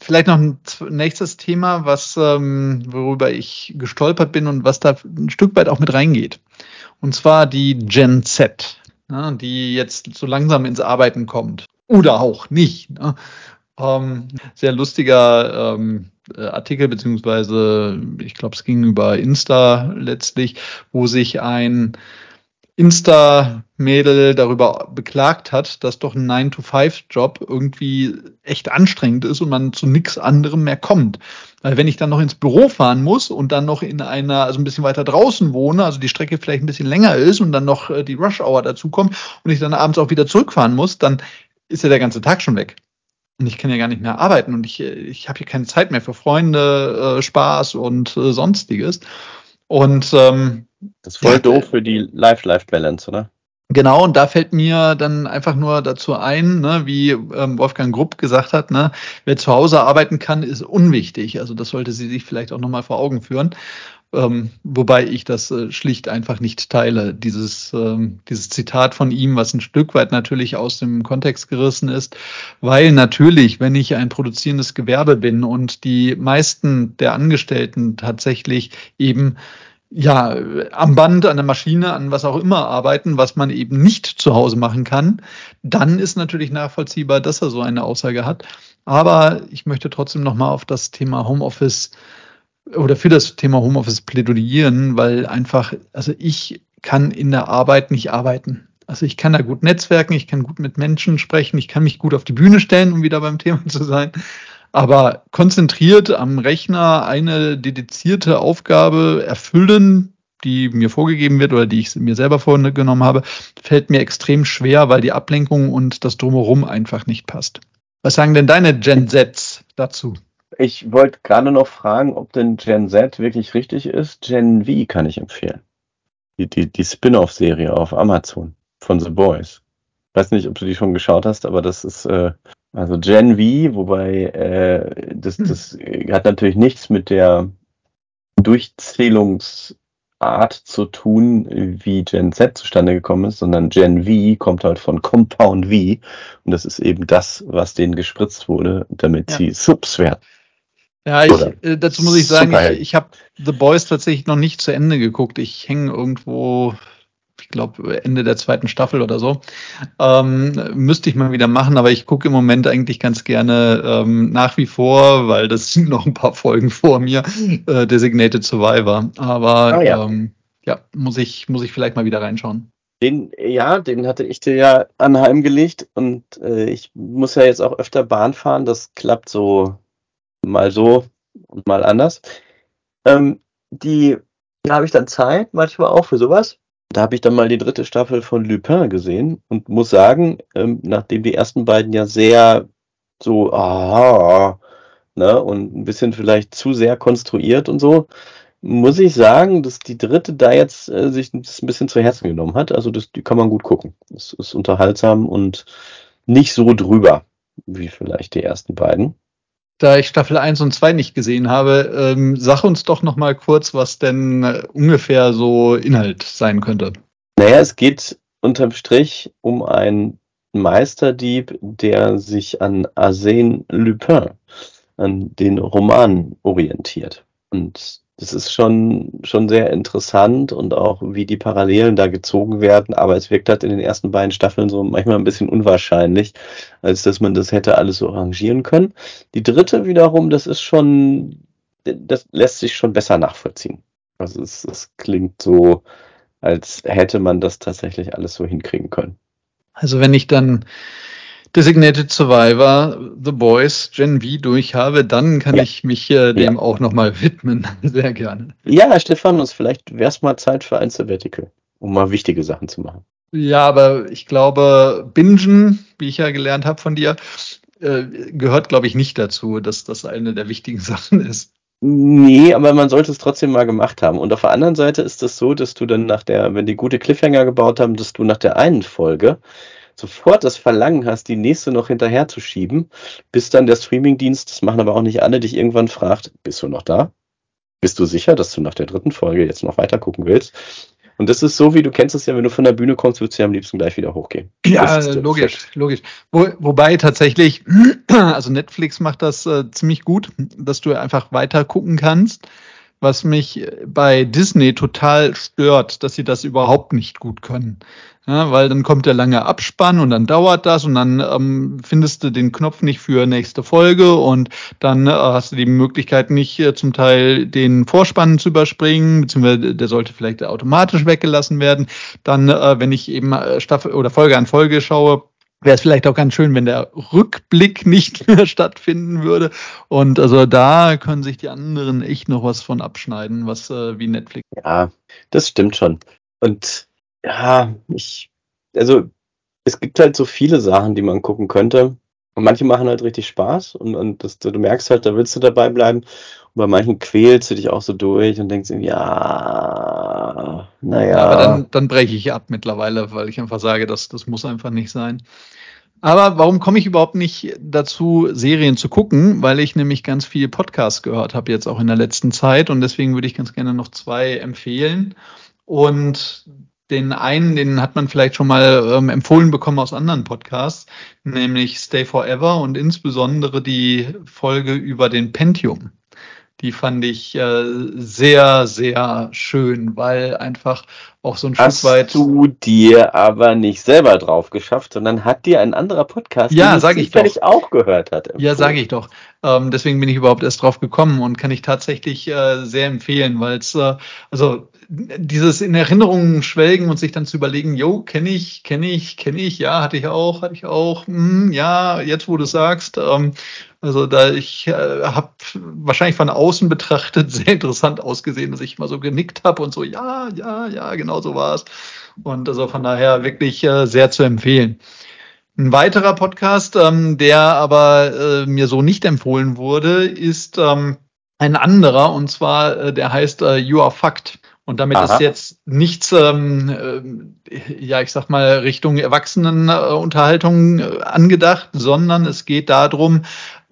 [SPEAKER 1] vielleicht noch ein nächstes Thema, was ähm, worüber ich gestolpert bin und was da ein Stück weit auch mit reingeht. Und zwar die Gen Z, ne, die jetzt so langsam ins Arbeiten kommt. Oder auch nicht. Ne? Ähm, sehr lustiger ähm, äh, Artikel, beziehungsweise ich glaube, es ging über Insta letztlich, wo sich ein Insta-Mädel darüber beklagt hat, dass doch ein 9-to-5-Job irgendwie echt anstrengend ist und man zu nichts anderem mehr kommt. Weil wenn ich dann noch ins Büro fahren muss und dann noch in einer, also ein bisschen weiter draußen wohne, also die Strecke vielleicht ein bisschen länger ist und dann noch äh, die Rush-Hour dazukommt und ich dann abends auch wieder zurückfahren muss, dann ist ja der ganze Tag schon weg. Und ich kann ja gar nicht mehr arbeiten und ich, ich habe hier keine Zeit mehr für Freunde, äh, Spaß und äh, sonstiges. Und ähm,
[SPEAKER 2] das ist voll ja, doof für die Life-Life-Balance, oder?
[SPEAKER 1] Genau, und da fällt mir dann einfach nur dazu ein, ne, wie ähm, Wolfgang Grupp gesagt hat, ne, wer zu Hause arbeiten kann, ist unwichtig. Also das sollte sie sich vielleicht auch nochmal vor Augen führen. Ähm, wobei ich das äh, schlicht einfach nicht teile. Dieses, ähm, dieses Zitat von ihm, was ein Stück weit natürlich aus dem Kontext gerissen ist, weil natürlich, wenn ich ein produzierendes Gewerbe bin und die meisten der Angestellten tatsächlich eben ja, am Band, an der Maschine, an was auch immer arbeiten, was man eben nicht zu Hause machen kann, dann ist natürlich nachvollziehbar, dass er so eine Aussage hat. Aber ich möchte trotzdem nochmal auf das Thema Homeoffice oder für das Thema Homeoffice plädieren, weil einfach, also ich kann in der Arbeit nicht arbeiten. Also ich kann da gut netzwerken, ich kann gut mit Menschen sprechen, ich kann mich gut auf die Bühne stellen, um wieder beim Thema zu sein. Aber konzentriert am Rechner eine dedizierte Aufgabe erfüllen, die mir vorgegeben wird oder die ich mir selber vorgenommen habe, fällt mir extrem schwer, weil die Ablenkung und das Drumherum einfach nicht passt. Was sagen denn deine Gen Zs dazu?
[SPEAKER 2] Ich wollte gerade noch fragen, ob denn Gen Z wirklich richtig ist. Gen V kann ich empfehlen. Die, die, die Spin-off-Serie auf Amazon von The Boys. Ich weiß nicht, ob du die schon geschaut hast, aber das ist äh, also Gen V, wobei äh, das, hm. das hat natürlich nichts mit der Durchzählungsart zu tun, wie Gen Z zustande gekommen ist, sondern Gen V kommt halt von Compound V und das ist eben das, was denen gespritzt wurde, damit ja. sie Subs werden.
[SPEAKER 1] Ja, ich, äh, dazu muss ich sagen, ich, ich habe The Boys tatsächlich noch nicht zu Ende geguckt. Ich hänge irgendwo ich glaube, Ende der zweiten Staffel oder so. Ähm, müsste ich mal wieder machen, aber ich gucke im Moment eigentlich ganz gerne ähm, nach wie vor, weil das sind noch ein paar Folgen vor mir, äh, Designated Survivor. Aber ah, ja. Ähm, ja, muss ich, muss ich vielleicht mal wieder reinschauen.
[SPEAKER 2] Den, ja, den hatte ich dir ja anheimgelegt und äh, ich muss ja jetzt auch öfter Bahn fahren. Das klappt so mal so und mal anders. Ähm, die, da habe ich dann Zeit, manchmal auch für sowas. Da habe ich dann mal die dritte Staffel von Lupin gesehen und muss sagen, ähm, nachdem die ersten beiden ja sehr so, ah, ne, und ein bisschen vielleicht zu sehr konstruiert und so, muss ich sagen, dass die dritte da jetzt äh, sich das ein bisschen zu Herzen genommen hat. Also das, die kann man gut gucken. Es ist unterhaltsam und nicht so drüber wie vielleicht die ersten beiden
[SPEAKER 1] da ich Staffel 1 und 2 nicht gesehen habe, ähm, sag uns doch noch mal kurz, was denn äh, ungefähr so Inhalt sein könnte.
[SPEAKER 2] Naja, es geht unterm Strich um einen Meisterdieb, der sich an Arsène Lupin, an den Roman orientiert. Und das ist schon, schon sehr interessant und auch wie die Parallelen da gezogen werden, aber es wirkt halt in den ersten beiden Staffeln so manchmal ein bisschen unwahrscheinlich, als dass man das hätte alles so arrangieren können. Die dritte wiederum, das ist schon, das lässt sich schon besser nachvollziehen. Also es, es klingt so, als hätte man das tatsächlich alles so hinkriegen können.
[SPEAKER 1] Also wenn ich dann Designated Survivor, The Boys, Gen V durch habe, dann kann ja. ich mich äh, dem ja. auch nochmal widmen. Sehr gerne.
[SPEAKER 2] Ja, Stefanus, vielleicht wäre es mal Zeit für ein Sabbatical, um mal wichtige Sachen zu machen.
[SPEAKER 1] Ja, aber ich glaube, Bingen, wie ich ja gelernt habe von dir, äh, gehört, glaube ich, nicht dazu, dass das eine der wichtigen Sachen ist.
[SPEAKER 2] Nee, aber man sollte es trotzdem mal gemacht haben. Und auf der anderen Seite ist es das so, dass du dann nach der, wenn die gute Cliffhanger gebaut haben, dass du nach der einen Folge sofort das Verlangen hast, die nächste noch hinterher zu schieben, bis dann der Streamingdienst, das machen aber auch nicht alle, dich irgendwann fragt, bist du noch da? Bist du sicher, dass du nach der dritten Folge jetzt noch weiter gucken willst? Und das ist so, wie du kennst es ja, wenn du von der Bühne kommst, würdest du ja am liebsten gleich wieder hochgehen.
[SPEAKER 1] Ja, logisch, Effekt. logisch. Wo, wobei tatsächlich, also Netflix macht das äh, ziemlich gut, dass du einfach weiter gucken kannst was mich bei Disney total stört, dass sie das überhaupt nicht gut können. Ja, weil dann kommt der lange Abspann und dann dauert das und dann ähm, findest du den Knopf nicht für nächste Folge und dann äh, hast du die Möglichkeit nicht äh, zum Teil den Vorspann zu überspringen, beziehungsweise der sollte vielleicht automatisch weggelassen werden. Dann, äh, wenn ich eben äh, Staffel oder Folge an Folge schaue, wäre es vielleicht auch ganz schön, wenn der Rückblick nicht mehr stattfinden würde. Und also da können sich die anderen echt noch was von abschneiden, was äh, wie Netflix.
[SPEAKER 2] Ja, das stimmt schon. Und ja, ich, also es gibt halt so viele Sachen, die man gucken könnte. Und manche machen halt richtig Spaß und, und das, du merkst halt, da willst du dabei bleiben. Und bei manchen quälst du dich auch so durch und denkst, ja, naja. Ja,
[SPEAKER 1] aber dann, dann breche ich ab mittlerweile, weil ich einfach sage, das, das muss einfach nicht sein. Aber warum komme ich überhaupt nicht dazu, Serien zu gucken? Weil ich nämlich ganz viel Podcasts gehört habe jetzt auch in der letzten Zeit und deswegen würde ich ganz gerne noch zwei empfehlen. Und den einen, den hat man vielleicht schon mal ähm, empfohlen bekommen aus anderen Podcasts, nämlich Stay Forever und insbesondere die Folge über den Pentium. Die fand ich äh, sehr, sehr schön, weil einfach auch so ein
[SPEAKER 2] Hast
[SPEAKER 1] Stück weit.
[SPEAKER 2] du dir aber nicht selber drauf geschafft, sondern hat dir ein anderer Podcast,
[SPEAKER 1] Ja,
[SPEAKER 2] den
[SPEAKER 1] sag ich doch.
[SPEAKER 2] auch gehört hat.
[SPEAKER 1] Ja,
[SPEAKER 2] empfohlen.
[SPEAKER 1] sage ich doch. Ähm, deswegen bin ich überhaupt erst drauf gekommen und kann ich tatsächlich äh, sehr empfehlen, weil es, äh, also dieses in Erinnerungen schwelgen und sich dann zu überlegen, jo, kenne ich, kenne ich, kenne ich, ja, hatte ich auch, hatte ich auch, hm, ja, jetzt wo du sagst, ähm, also da ich äh, habe wahrscheinlich von außen betrachtet sehr interessant ausgesehen, dass ich mal so genickt habe und so, ja, ja, ja, genau so war es. Und also von daher wirklich äh, sehr zu empfehlen. Ein weiterer Podcast, ähm, der aber äh, mir so nicht empfohlen wurde, ist ähm, ein anderer und zwar äh, der heißt äh, You Are Fucked. Und damit
[SPEAKER 2] Aha.
[SPEAKER 1] ist jetzt nichts, ähm, äh, ja, ich sag mal, Richtung Erwachsenenunterhaltung äh, angedacht, sondern es geht darum,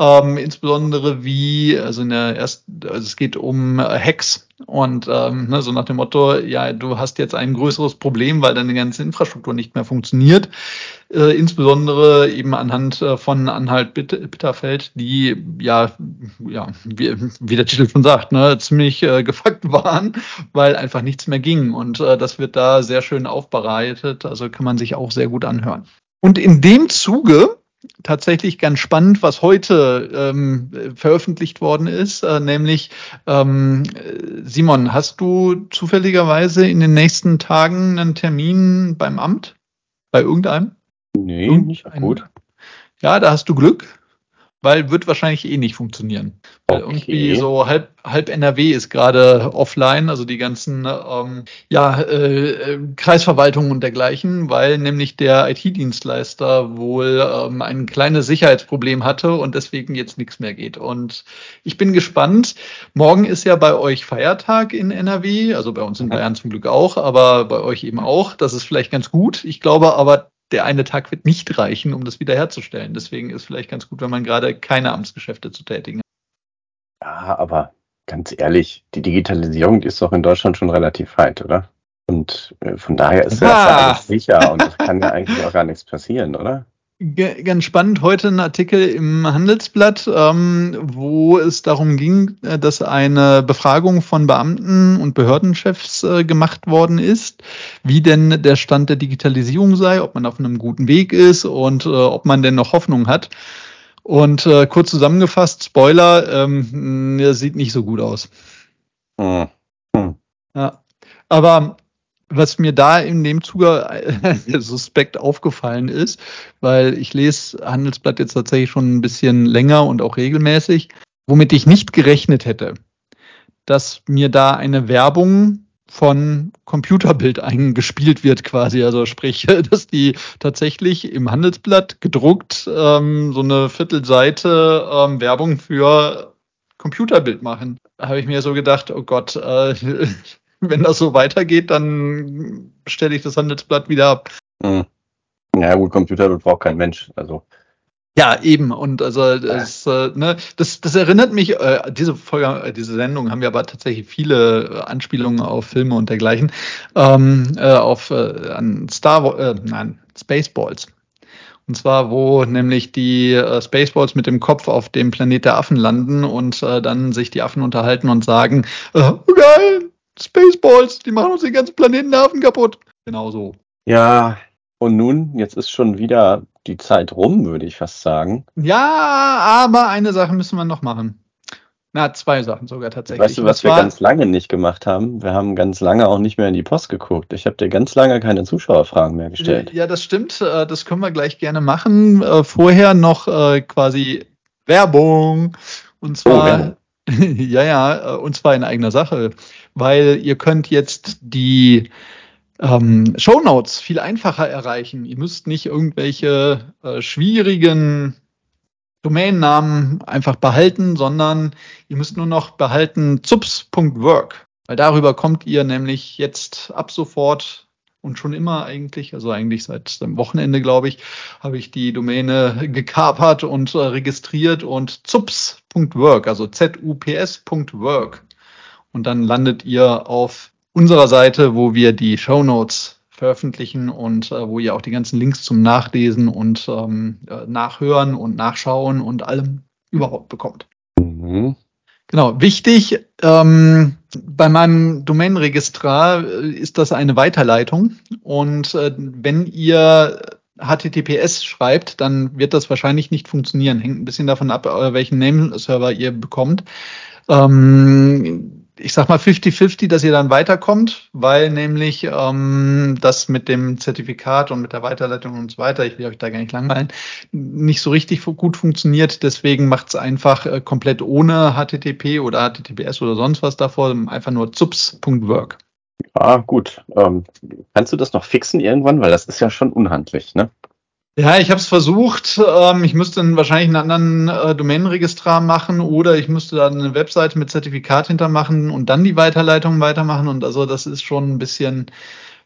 [SPEAKER 1] ähm, insbesondere wie, also in der ersten, also es geht um äh, Hacks und ähm, ne, so nach dem Motto, ja, du hast jetzt ein größeres Problem, weil deine ganze Infrastruktur nicht mehr funktioniert. Äh, insbesondere eben anhand äh, von Anhalt Bitt- Bitterfeld, die ja, ja, wie, wie der Titel schon sagt, ne, ziemlich äh, gefuckt waren, weil einfach nichts mehr ging. Und äh, das wird da sehr schön aufbereitet, also kann man sich auch sehr gut anhören. Und in dem Zuge tatsächlich ganz spannend, was heute ähm, veröffentlicht worden ist, äh, nämlich ähm, äh, Simon, hast du zufälligerweise in den nächsten Tagen einen Termin beim Amt? Bei irgendeinem?
[SPEAKER 2] Nee, nicht akut.
[SPEAKER 1] Ja, da hast du Glück, weil wird wahrscheinlich eh nicht funktionieren. Weil
[SPEAKER 2] Okay.
[SPEAKER 1] irgendwie so halb, halb NRW ist gerade offline, also die ganzen ähm, ja, äh, äh, Kreisverwaltungen und dergleichen, weil nämlich der IT-Dienstleister wohl ähm, ein kleines Sicherheitsproblem hatte und deswegen jetzt nichts mehr geht. Und ich bin gespannt. Morgen ist ja bei euch Feiertag in NRW, also bei uns in
[SPEAKER 2] Mhm.
[SPEAKER 1] Bayern zum Glück auch, aber bei euch eben auch. Das ist vielleicht ganz gut. Ich glaube aber, der eine Tag wird nicht reichen, um das wiederherzustellen. Deswegen ist vielleicht ganz gut, wenn man gerade keine Amtsgeschäfte zu tätigen hat.
[SPEAKER 2] Ja, aber ganz ehrlich, die Digitalisierung ist doch in Deutschland schon relativ weit, oder? Und äh, von daher ist das ja
[SPEAKER 1] Ah.
[SPEAKER 2] alles sicher und es kann ja eigentlich auch gar nichts passieren, oder?
[SPEAKER 1] Ganz spannend, heute ein Artikel im Handelsblatt, ähm, wo es darum ging, äh, dass eine Befragung von Beamten und Behördenchefs äh, gemacht worden ist, wie denn der Stand der Digitalisierung sei, ob man auf einem guten Weg ist und äh, ob man denn noch Hoffnung hat. Und äh, kurz zusammengefasst, Spoiler, ähm, sieht nicht so gut aus.
[SPEAKER 2] Hm.
[SPEAKER 1] Ja. Aber was mir da in dem Zuge äh, suspekt aufgefallen ist, weil ich lese Handelsblatt jetzt tatsächlich schon ein bisschen länger und auch regelmäßig, womit ich nicht gerechnet hätte, dass mir da eine Werbung von Computerbild eingespielt wird quasi. Also sprich, dass die tatsächlich im Handelsblatt gedruckt ähm, so eine Viertelseite ähm, Werbung für Computerbild machen. Da habe ich mir so gedacht, oh Gott, äh, wenn das so weitergeht, dann stelle ich das Handelsblatt wieder ab.
[SPEAKER 2] Hm. Ja gut, Computer braucht kein Mensch. Also
[SPEAKER 1] Ja, eben. Und also das, äh, ne, das, das erinnert mich, äh, diese Folge, äh, diese Sendung haben wir aber tatsächlich viele äh, Anspielungen auf Filme und dergleichen, ähm, äh, auf äh, an Star äh, nein, Spaceballs. Und zwar, wo nämlich die äh, Spaceballs mit dem Kopf auf dem Planet der Affen landen und äh, dann sich die Affen unterhalten und sagen, äh, geil, Spaceballs, die machen uns den ganzen Planeten der Affen kaputt. Genau so.
[SPEAKER 2] ja, und nun, jetzt ist schon wieder die Zeit rum, würde ich fast sagen.
[SPEAKER 1] Ja, aber eine Sache müssen wir noch machen. Na, zwei Sachen sogar tatsächlich.
[SPEAKER 2] Weißt du, was wir ganz lange nicht gemacht haben? Wir haben ganz lange auch nicht mehr in die Post geguckt. Ich habe dir ganz lange keine Zuschauerfragen mehr gestellt.
[SPEAKER 1] Ja, das stimmt. Äh, Das können wir gleich gerne machen. Äh, Vorher noch äh, quasi Werbung. Und
[SPEAKER 2] Oh,
[SPEAKER 1] zwar,
[SPEAKER 2] Werbung.
[SPEAKER 1] ja, ja, und zwar in eigener Sache. Weil ihr könnt jetzt die ähm, Shownotes viel einfacher erreichen. Ihr müsst nicht irgendwelche äh, schwierigen Domainnamen einfach behalten, sondern ihr müsst nur noch behalten zups.work. Weil darüber kommt ihr nämlich jetzt ab sofort und schon immer eigentlich, also eigentlich seit dem Wochenende, glaube ich, habe ich die Domäne gekapert und äh, registriert und zups.work, also Z-U-P-S.work. Und dann landet ihr auf unserer Seite, wo wir die Show Notes veröffentlichen und äh, wo ihr auch die ganzen Links zum Nachlesen und ähm, äh, Nachhören und Nachschauen und allem überhaupt bekommt.
[SPEAKER 2] Mhm.
[SPEAKER 1] Genau, wichtig, ähm, bei meinem Domainregistrar ist das eine Weiterleitung und äh, wenn ihr HTTPS schreibt, dann wird das wahrscheinlich nicht funktionieren. Hängt ein bisschen davon ab, äh, welchen Name-Server ihr bekommt. Ähm, ich sag mal 50-50, dass ihr dann weiterkommt, weil nämlich ähm, das mit dem Zertifikat und mit der Weiterleitung und so weiter, ich will euch da gar nicht langweilen, nicht so richtig gut funktioniert. Deswegen macht es einfach äh, komplett ohne HTTP oder HTTPS oder sonst was davor, einfach nur zups.work.
[SPEAKER 2] Ah, gut. Ähm, kannst du das noch fixen irgendwann? Weil das ist ja schon unhandlich, ne?
[SPEAKER 1] Ja, ich habe es versucht. Ähm, ich müsste dann wahrscheinlich einen anderen äh, Domainregistrar machen oder ich müsste dann eine Webseite mit Zertifikat hintermachen und dann die Weiterleitung weitermachen. Und also das ist schon ein bisschen,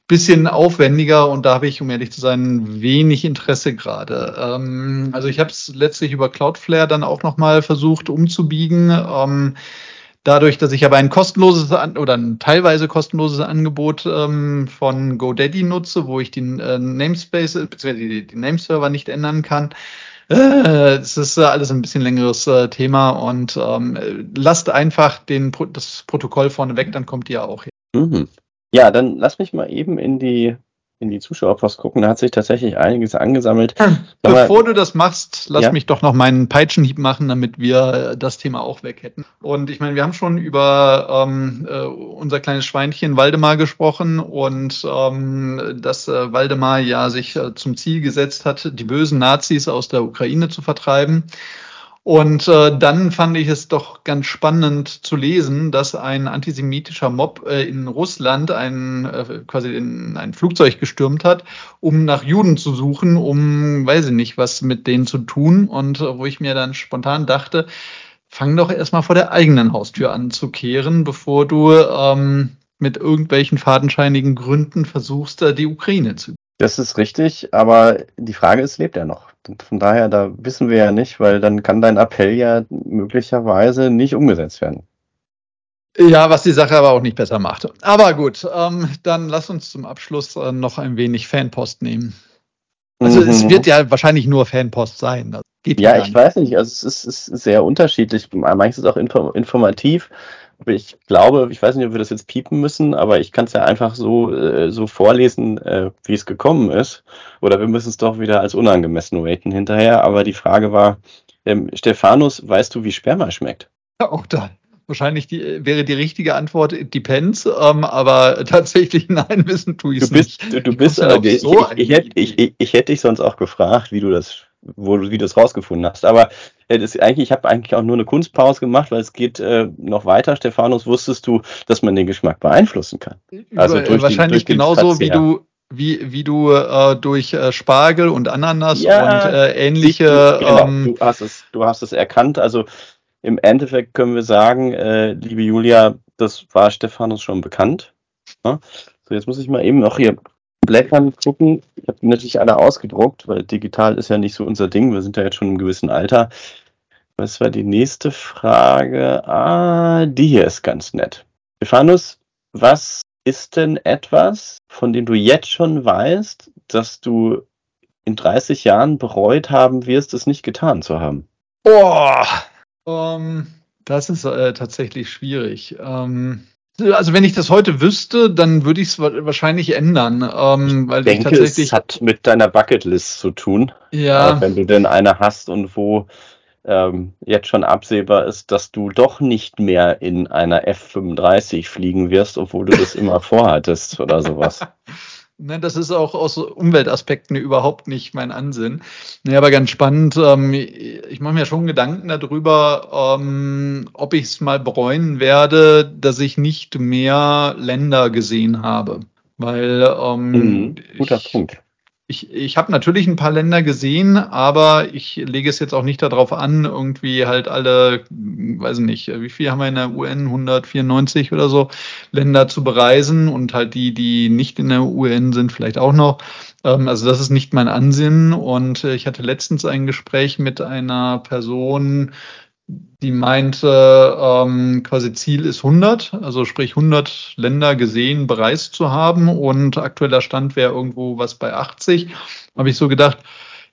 [SPEAKER 1] bisschen aufwendiger und da habe ich, um ehrlich zu sein, wenig Interesse gerade. Ähm, also ich habe es letztlich über Cloudflare dann auch nochmal versucht umzubiegen. Ähm, Dadurch, dass ich aber ein kostenloses oder ein teilweise kostenloses Angebot ähm, von GoDaddy nutze, wo ich den äh, Namespace bzw. Die Nameserver nicht ändern kann, äh, es ist äh, alles ein bisschen längeres äh, Thema und ähm, lasst einfach den, das Protokoll vorne weg, dann kommt ihr auch
[SPEAKER 2] hin. Mhm. Ja, dann lass mich mal eben in die in die Zuschauerpost gucken, da hat sich tatsächlich einiges angesammelt.
[SPEAKER 1] Bevor du das machst, lass ja? mich doch noch meinen Peitschenhieb machen, damit wir das Thema auch weg hätten. Und ich meine, wir haben schon über ähm, äh, unser kleines Schweinchen Waldemar gesprochen und ähm, dass äh, Waldemar ja sich äh, zum Ziel gesetzt hat, die bösen Nazis aus der Ukraine zu vertreiben. Und äh, dann fand ich es doch ganz spannend zu lesen, dass ein antisemitischer Mob äh, in Russland ein, äh, quasi in ein Flugzeug gestürmt hat, um nach Juden zu suchen, um, weiß ich nicht, was mit denen zu tun. Und äh, wo ich mir dann spontan dachte, fang doch erstmal vor der eigenen Haustür an zu kehren, bevor du ähm, mit irgendwelchen fadenscheinigen Gründen versuchst, äh, die Ukraine zu.
[SPEAKER 2] Das ist richtig, aber die Frage ist, lebt er noch? Von daher, da wissen wir ja nicht, weil dann kann dein Appell ja möglicherweise nicht umgesetzt werden.
[SPEAKER 1] Ja, was die Sache aber auch nicht besser macht. Aber gut, ähm, dann lass uns zum Abschluss äh, noch ein wenig Fanpost nehmen. Also mhm. es wird ja wahrscheinlich nur Fanpost sein.
[SPEAKER 2] ja, ich weiß nicht. Also es ist, ist sehr unterschiedlich. Manchmal ist es auch informativ ich glaube, ich weiß nicht, ob wir das jetzt piepen müssen, aber ich kann es ja einfach so, äh, so vorlesen, äh, wie es gekommen ist. Oder wir müssen es doch wieder als unangemessen raten hinterher. Aber die Frage war, ähm, Stephanus, weißt du, wie Sperma schmeckt?
[SPEAKER 1] Ja, auch da. Wahrscheinlich die, wäre die richtige Antwort depends, ähm, aber tatsächlich nein, wissen tue ich es
[SPEAKER 2] nicht. Du, du bist, äh, ich, so ich, ich, ich, ich, hätte dich sonst auch gefragt, wie du das wo du, wie du es rausgefunden hast. Aber äh, das, eigentlich, ich habe eigentlich auch nur eine Kunstpause gemacht, weil es geht äh, noch weiter. Stefanus, wusstest du, dass man den Geschmack beeinflussen kann?
[SPEAKER 1] Also Über, durch wahrscheinlich den, durch genauso wie du wie, wie du äh, durch äh, Spargel und Ananas ja, und äh, ähnliche.
[SPEAKER 2] Ich, genau, ähm, du, hast es, du hast es erkannt. Also im Endeffekt können wir sagen, äh, liebe Julia, das war Stefanus schon bekannt. Ja? So, jetzt muss ich mal eben noch hier Blättern gucken. Ich habe natürlich alle ausgedruckt, weil digital ist ja nicht so unser Ding. Wir sind ja jetzt schon im gewissen Alter. Was war die nächste Frage? Ah, die hier ist ganz nett. Stephanus, was ist denn etwas, von dem du jetzt schon weißt, dass du in 30 Jahren bereut haben wirst, es nicht getan zu haben?
[SPEAKER 1] Boah, um, ähm, das ist äh, tatsächlich schwierig. Ähm, also wenn ich das heute wüsste, dann würde ich es wahrscheinlich ändern, ähm, weil
[SPEAKER 2] ich denke, ich tatsächlich es hat mit deiner Bucketlist zu tun.
[SPEAKER 1] Ja.
[SPEAKER 2] Äh, wenn du denn eine hast und wo ähm, jetzt schon absehbar ist, dass du doch nicht mehr in einer F35 fliegen wirst, obwohl du das immer vorhattest oder sowas.
[SPEAKER 1] Ne, das ist auch aus Umweltaspekten überhaupt nicht mein Ansinn. Ne, aber ganz spannend. Ähm, ich mache mir schon Gedanken darüber, ähm, ob ich es mal bereuen werde, dass ich nicht mehr Länder gesehen habe. Weil ähm,
[SPEAKER 2] mhm, guter ich, Punkt
[SPEAKER 1] ich, ich habe natürlich ein paar Länder gesehen, aber ich lege es jetzt auch nicht darauf an, irgendwie halt alle, weiß nicht, wie viel haben wir in der UN, 194 oder so, Länder zu bereisen und halt die, die nicht in der UN sind, vielleicht auch noch. Ähm, also das ist nicht mein Ansinnen und äh, ich hatte letztens ein Gespräch mit einer Person, die meinte, ähm, quasi Ziel ist 100, also sprich 100 Länder gesehen, bereist zu haben und aktueller Stand wäre irgendwo was bei 80. Habe ich so gedacht,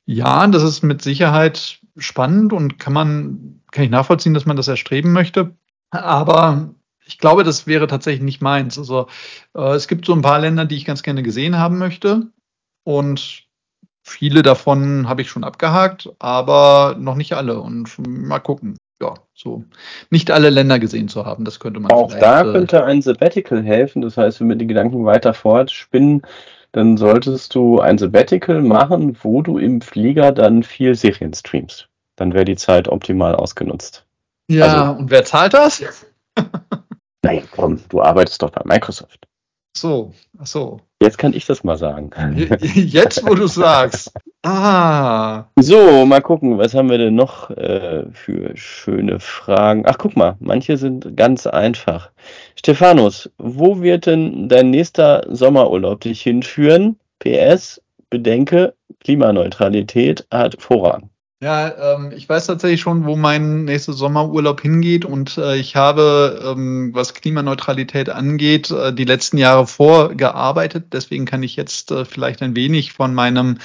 [SPEAKER 1] ja, das ist mit Sicherheit spannend und kann man, kann ich nachvollziehen, dass man das erstreben möchte. Aber ich glaube, das wäre tatsächlich nicht meins. Also äh, es gibt so ein paar Länder, die ich ganz gerne gesehen haben möchte. Und viele davon habe ich schon abgehakt, aber noch nicht alle. Und mal gucken. Ja, so nicht alle Länder gesehen zu haben, das könnte man
[SPEAKER 2] Auch da äh, könnte ein Sabbatical helfen. Das heißt, wenn wir die Gedanken weiter fortspinnen, dann solltest du ein Sabbatical machen, wo du im Flieger dann viel Serien streamst. Dann wäre die Zeit optimal ausgenutzt.
[SPEAKER 1] Ja, also, und wer zahlt das?
[SPEAKER 2] naja, komm, du arbeitest doch bei Microsoft.
[SPEAKER 1] So, ach so.
[SPEAKER 2] Jetzt kann ich das mal sagen.
[SPEAKER 1] Jetzt, wo du sagst. Ah.
[SPEAKER 2] So, mal gucken, was haben wir denn noch äh, für schöne Fragen? Ach, guck mal, manche sind ganz einfach. Stephanus, wo wird denn dein nächster Sommerurlaub dich hinführen? PS, bedenke, Klimaneutralität hat Vorrang.
[SPEAKER 1] Ja, ähm, ich weiß tatsächlich schon, wo mein nächster Sommerurlaub hingeht und äh, ich habe, ähm, was Klimaneutralität angeht, äh, die letzten Jahre vorgearbeitet. Deswegen kann ich jetzt äh, vielleicht ein wenig von meinem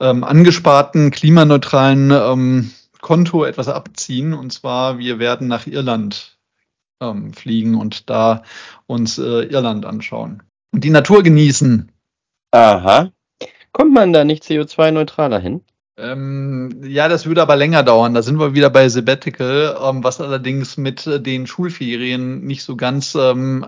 [SPEAKER 1] ähm, angesparten klimaneutralen ähm, Konto etwas abziehen. Und zwar, wir werden nach Irland ähm, fliegen und da uns äh, Irland anschauen und die Natur genießen.
[SPEAKER 2] Aha. Kommt man da nicht CO2-neutraler hin?
[SPEAKER 1] Ähm, ja, das würde aber länger dauern. Da sind wir wieder bei Sabbatical, ähm, was allerdings mit äh, den Schulferien nicht so ganz ähm,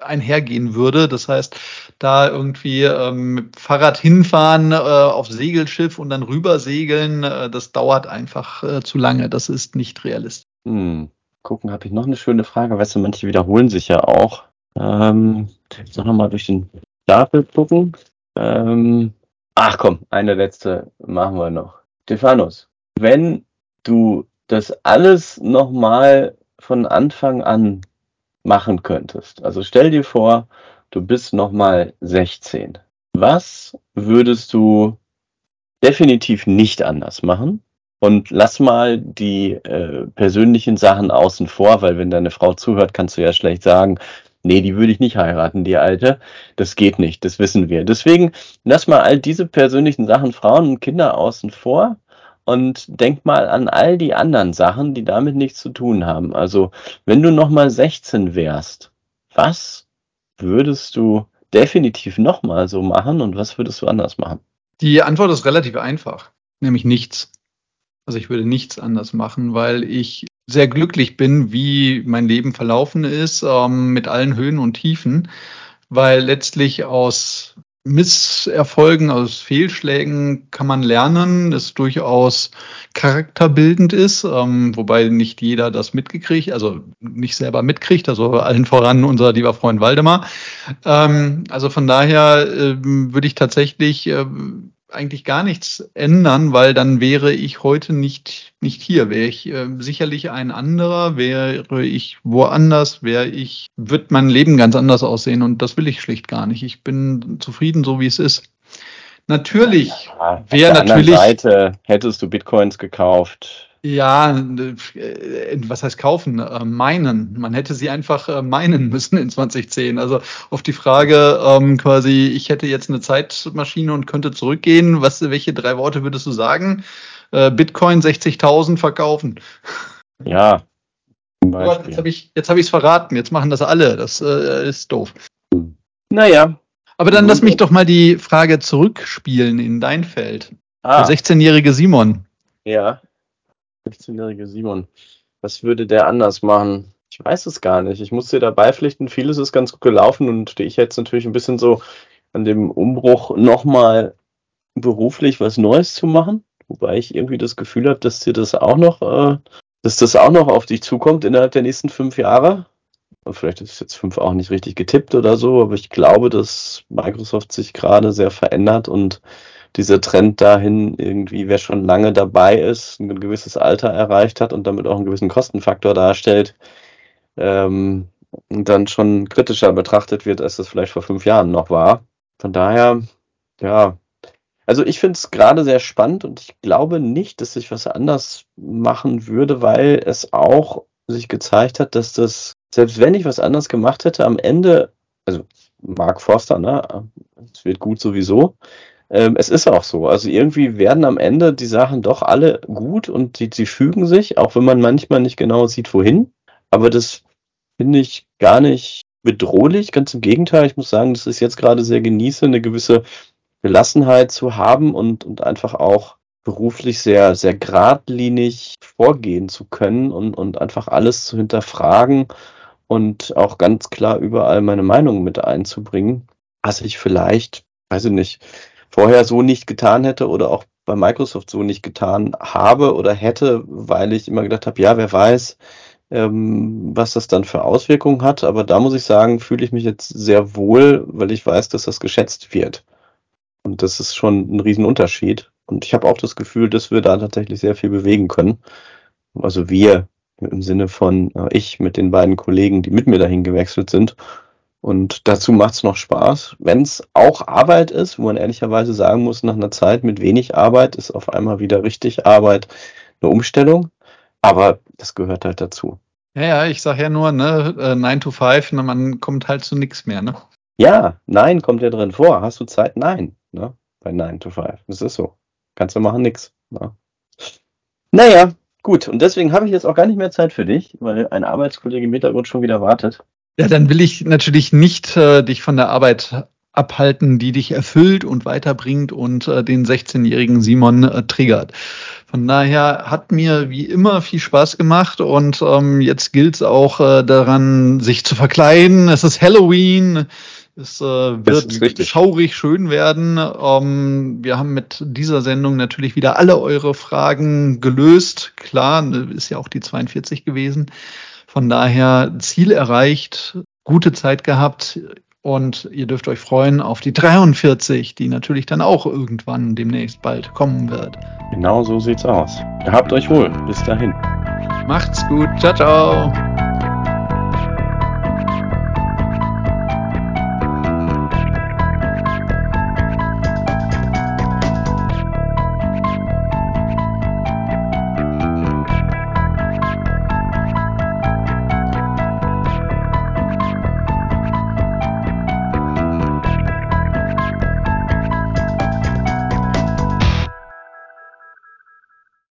[SPEAKER 1] einhergehen würde. Das heißt, da irgendwie ähm, mit Fahrrad hinfahren, äh, auf Segelschiff und dann rübersegeln, äh, das dauert einfach äh, zu lange. Das ist nicht realistisch.
[SPEAKER 2] Hm. Gucken, habe ich noch eine schöne Frage. Weißt du, manche wiederholen sich ja auch. Ähm, jetzt noch mal durch den Stapel gucken. Ähm, Ach komm, eine letzte machen wir noch. Stephanus, wenn du das alles nochmal von Anfang an machen könntest, also stell dir vor, du bist nochmal 16. Was würdest du definitiv nicht anders machen? Und lass mal die äh, persönlichen Sachen außen vor, weil wenn deine Frau zuhört, kannst du ja schlecht sagen, nee, die würde ich nicht heiraten, die alte. Das geht nicht, das wissen wir. Deswegen lass mal all diese persönlichen Sachen, Frauen und Kinder außen vor und denk mal an all die anderen Sachen, die damit nichts zu tun haben. Also, wenn du nochmal 16 wärst, was würdest du definitiv nochmal so machen und was würdest du anders machen?
[SPEAKER 1] Die Antwort ist relativ einfach, nämlich nichts. Also ich würde nichts anders machen, weil ich sehr glücklich bin, wie mein Leben verlaufen ist, ähm, mit allen Höhen und Tiefen, weil letztlich aus Misserfolgen, aus Fehlschlägen kann man lernen, es durchaus charakterbildend ist, ähm, wobei nicht jeder das mitgekriegt, also nicht selber mitkriegt, also allen voran unser lieber Freund Waldemar. Ähm, also von daher äh, würde ich tatsächlich äh, eigentlich gar nichts ändern, weil dann wäre ich heute nicht, nicht hier. Wäre ich äh, sicherlich ein anderer, wäre ich woanders, wäre ich, wird mein Leben ganz anders aussehen und das will ich schlicht gar nicht. Ich bin zufrieden, so wie es ist. Natürlich
[SPEAKER 2] ja, wäre natürlich. Seite hättest du Bitcoins gekauft,
[SPEAKER 1] ja, äh, was heißt kaufen? Äh, meinen. Man hätte sie einfach äh, meinen müssen in 2010. Also auf die Frage ähm, quasi, ich hätte jetzt eine Zeitmaschine und könnte zurückgehen. Was, welche drei Worte würdest du sagen? Äh, Bitcoin 60.000 verkaufen.
[SPEAKER 2] Ja.
[SPEAKER 1] Jetzt habe ich es hab verraten. Jetzt machen das alle. Das äh, ist doof.
[SPEAKER 2] Naja.
[SPEAKER 1] Aber dann lass mich doch mal die Frage zurückspielen in dein Feld. Ah. Der 16-jährige Simon.
[SPEAKER 2] Ja. 16-jährige Simon. Was würde der anders machen? Ich weiß es gar nicht. Ich muss dir dabei pflichten, vieles ist ganz gut gelaufen und ich jetzt natürlich ein bisschen so an dem Umbruch nochmal beruflich was Neues zu machen. Wobei ich irgendwie das Gefühl habe, dass dir das auch noch, äh, dass das auch noch auf dich zukommt innerhalb der nächsten fünf Jahre. Vielleicht ist jetzt fünf auch nicht richtig getippt oder so, aber ich glaube, dass Microsoft sich gerade sehr verändert und dieser Trend dahin irgendwie, wer schon lange dabei ist, ein gewisses Alter erreicht hat und damit auch einen gewissen Kostenfaktor darstellt, ähm, dann schon kritischer betrachtet wird, als das vielleicht vor fünf Jahren noch war. Von daher, ja, also ich finde es gerade sehr spannend und ich glaube nicht, dass ich was anders machen würde, weil es auch sich gezeigt hat, dass das, selbst wenn ich was anders gemacht hätte, am Ende, also Mark Forster, ne, es wird gut sowieso, ähm, es ist auch so. Also irgendwie werden am Ende die Sachen doch alle gut und die, sie fügen sich, auch wenn man manchmal nicht genau sieht, wohin. Aber das finde ich gar nicht bedrohlich. Ganz im Gegenteil. Ich muss sagen, dass ich jetzt gerade sehr genieße, eine gewisse Gelassenheit zu haben und, und einfach auch beruflich sehr, sehr geradlinig vorgehen zu können und, und einfach alles zu hinterfragen und auch ganz klar überall meine Meinung mit einzubringen, was ich vielleicht, weiß ich nicht, vorher so nicht getan hätte oder auch bei Microsoft so nicht getan habe oder hätte, weil ich immer gedacht habe, ja, wer weiß, ähm, was das dann für Auswirkungen hat. Aber da muss ich sagen, fühle ich mich jetzt sehr wohl, weil ich weiß, dass das geschätzt wird. Und das ist schon ein Riesenunterschied. Und ich habe auch das Gefühl, dass wir da tatsächlich sehr viel bewegen können. Also wir im Sinne von äh, ich mit den beiden Kollegen, die mit mir dahin gewechselt sind. Und dazu macht es noch Spaß, wenn es auch Arbeit ist, wo man ehrlicherweise sagen muss, nach einer Zeit mit wenig Arbeit ist auf einmal wieder richtig Arbeit eine Umstellung. Aber das gehört halt dazu.
[SPEAKER 1] Ja, ja, ich sage ja nur, ne, 9 to 5, ne, man kommt halt zu nichts mehr, ne?
[SPEAKER 2] Ja, nein, kommt ja drin vor. Hast du Zeit? Nein, ne? Bei 9 to 5. Das ist so. Kannst du machen, nix. Ne? Naja, gut. Und deswegen habe ich jetzt auch gar nicht mehr Zeit für dich, weil ein Arbeitskollege im Hintergrund schon wieder wartet.
[SPEAKER 1] Ja, dann will ich natürlich nicht äh, dich von der Arbeit abhalten, die dich erfüllt und weiterbringt und äh, den 16-jährigen Simon äh, triggert. Von daher hat mir wie immer viel Spaß gemacht und ähm, jetzt gilt es auch äh, daran, sich zu verkleiden. Es ist Halloween. Es äh, wird schaurig schön werden. Ähm, wir haben mit dieser Sendung natürlich wieder alle eure Fragen gelöst. Klar, ist ja auch die 42 gewesen. Von daher Ziel erreicht, gute Zeit gehabt und ihr dürft euch freuen auf die 43, die natürlich dann auch irgendwann demnächst bald kommen wird.
[SPEAKER 2] Genau so sieht's aus. Habt euch wohl. Bis dahin.
[SPEAKER 1] Macht's gut. Ciao, ciao.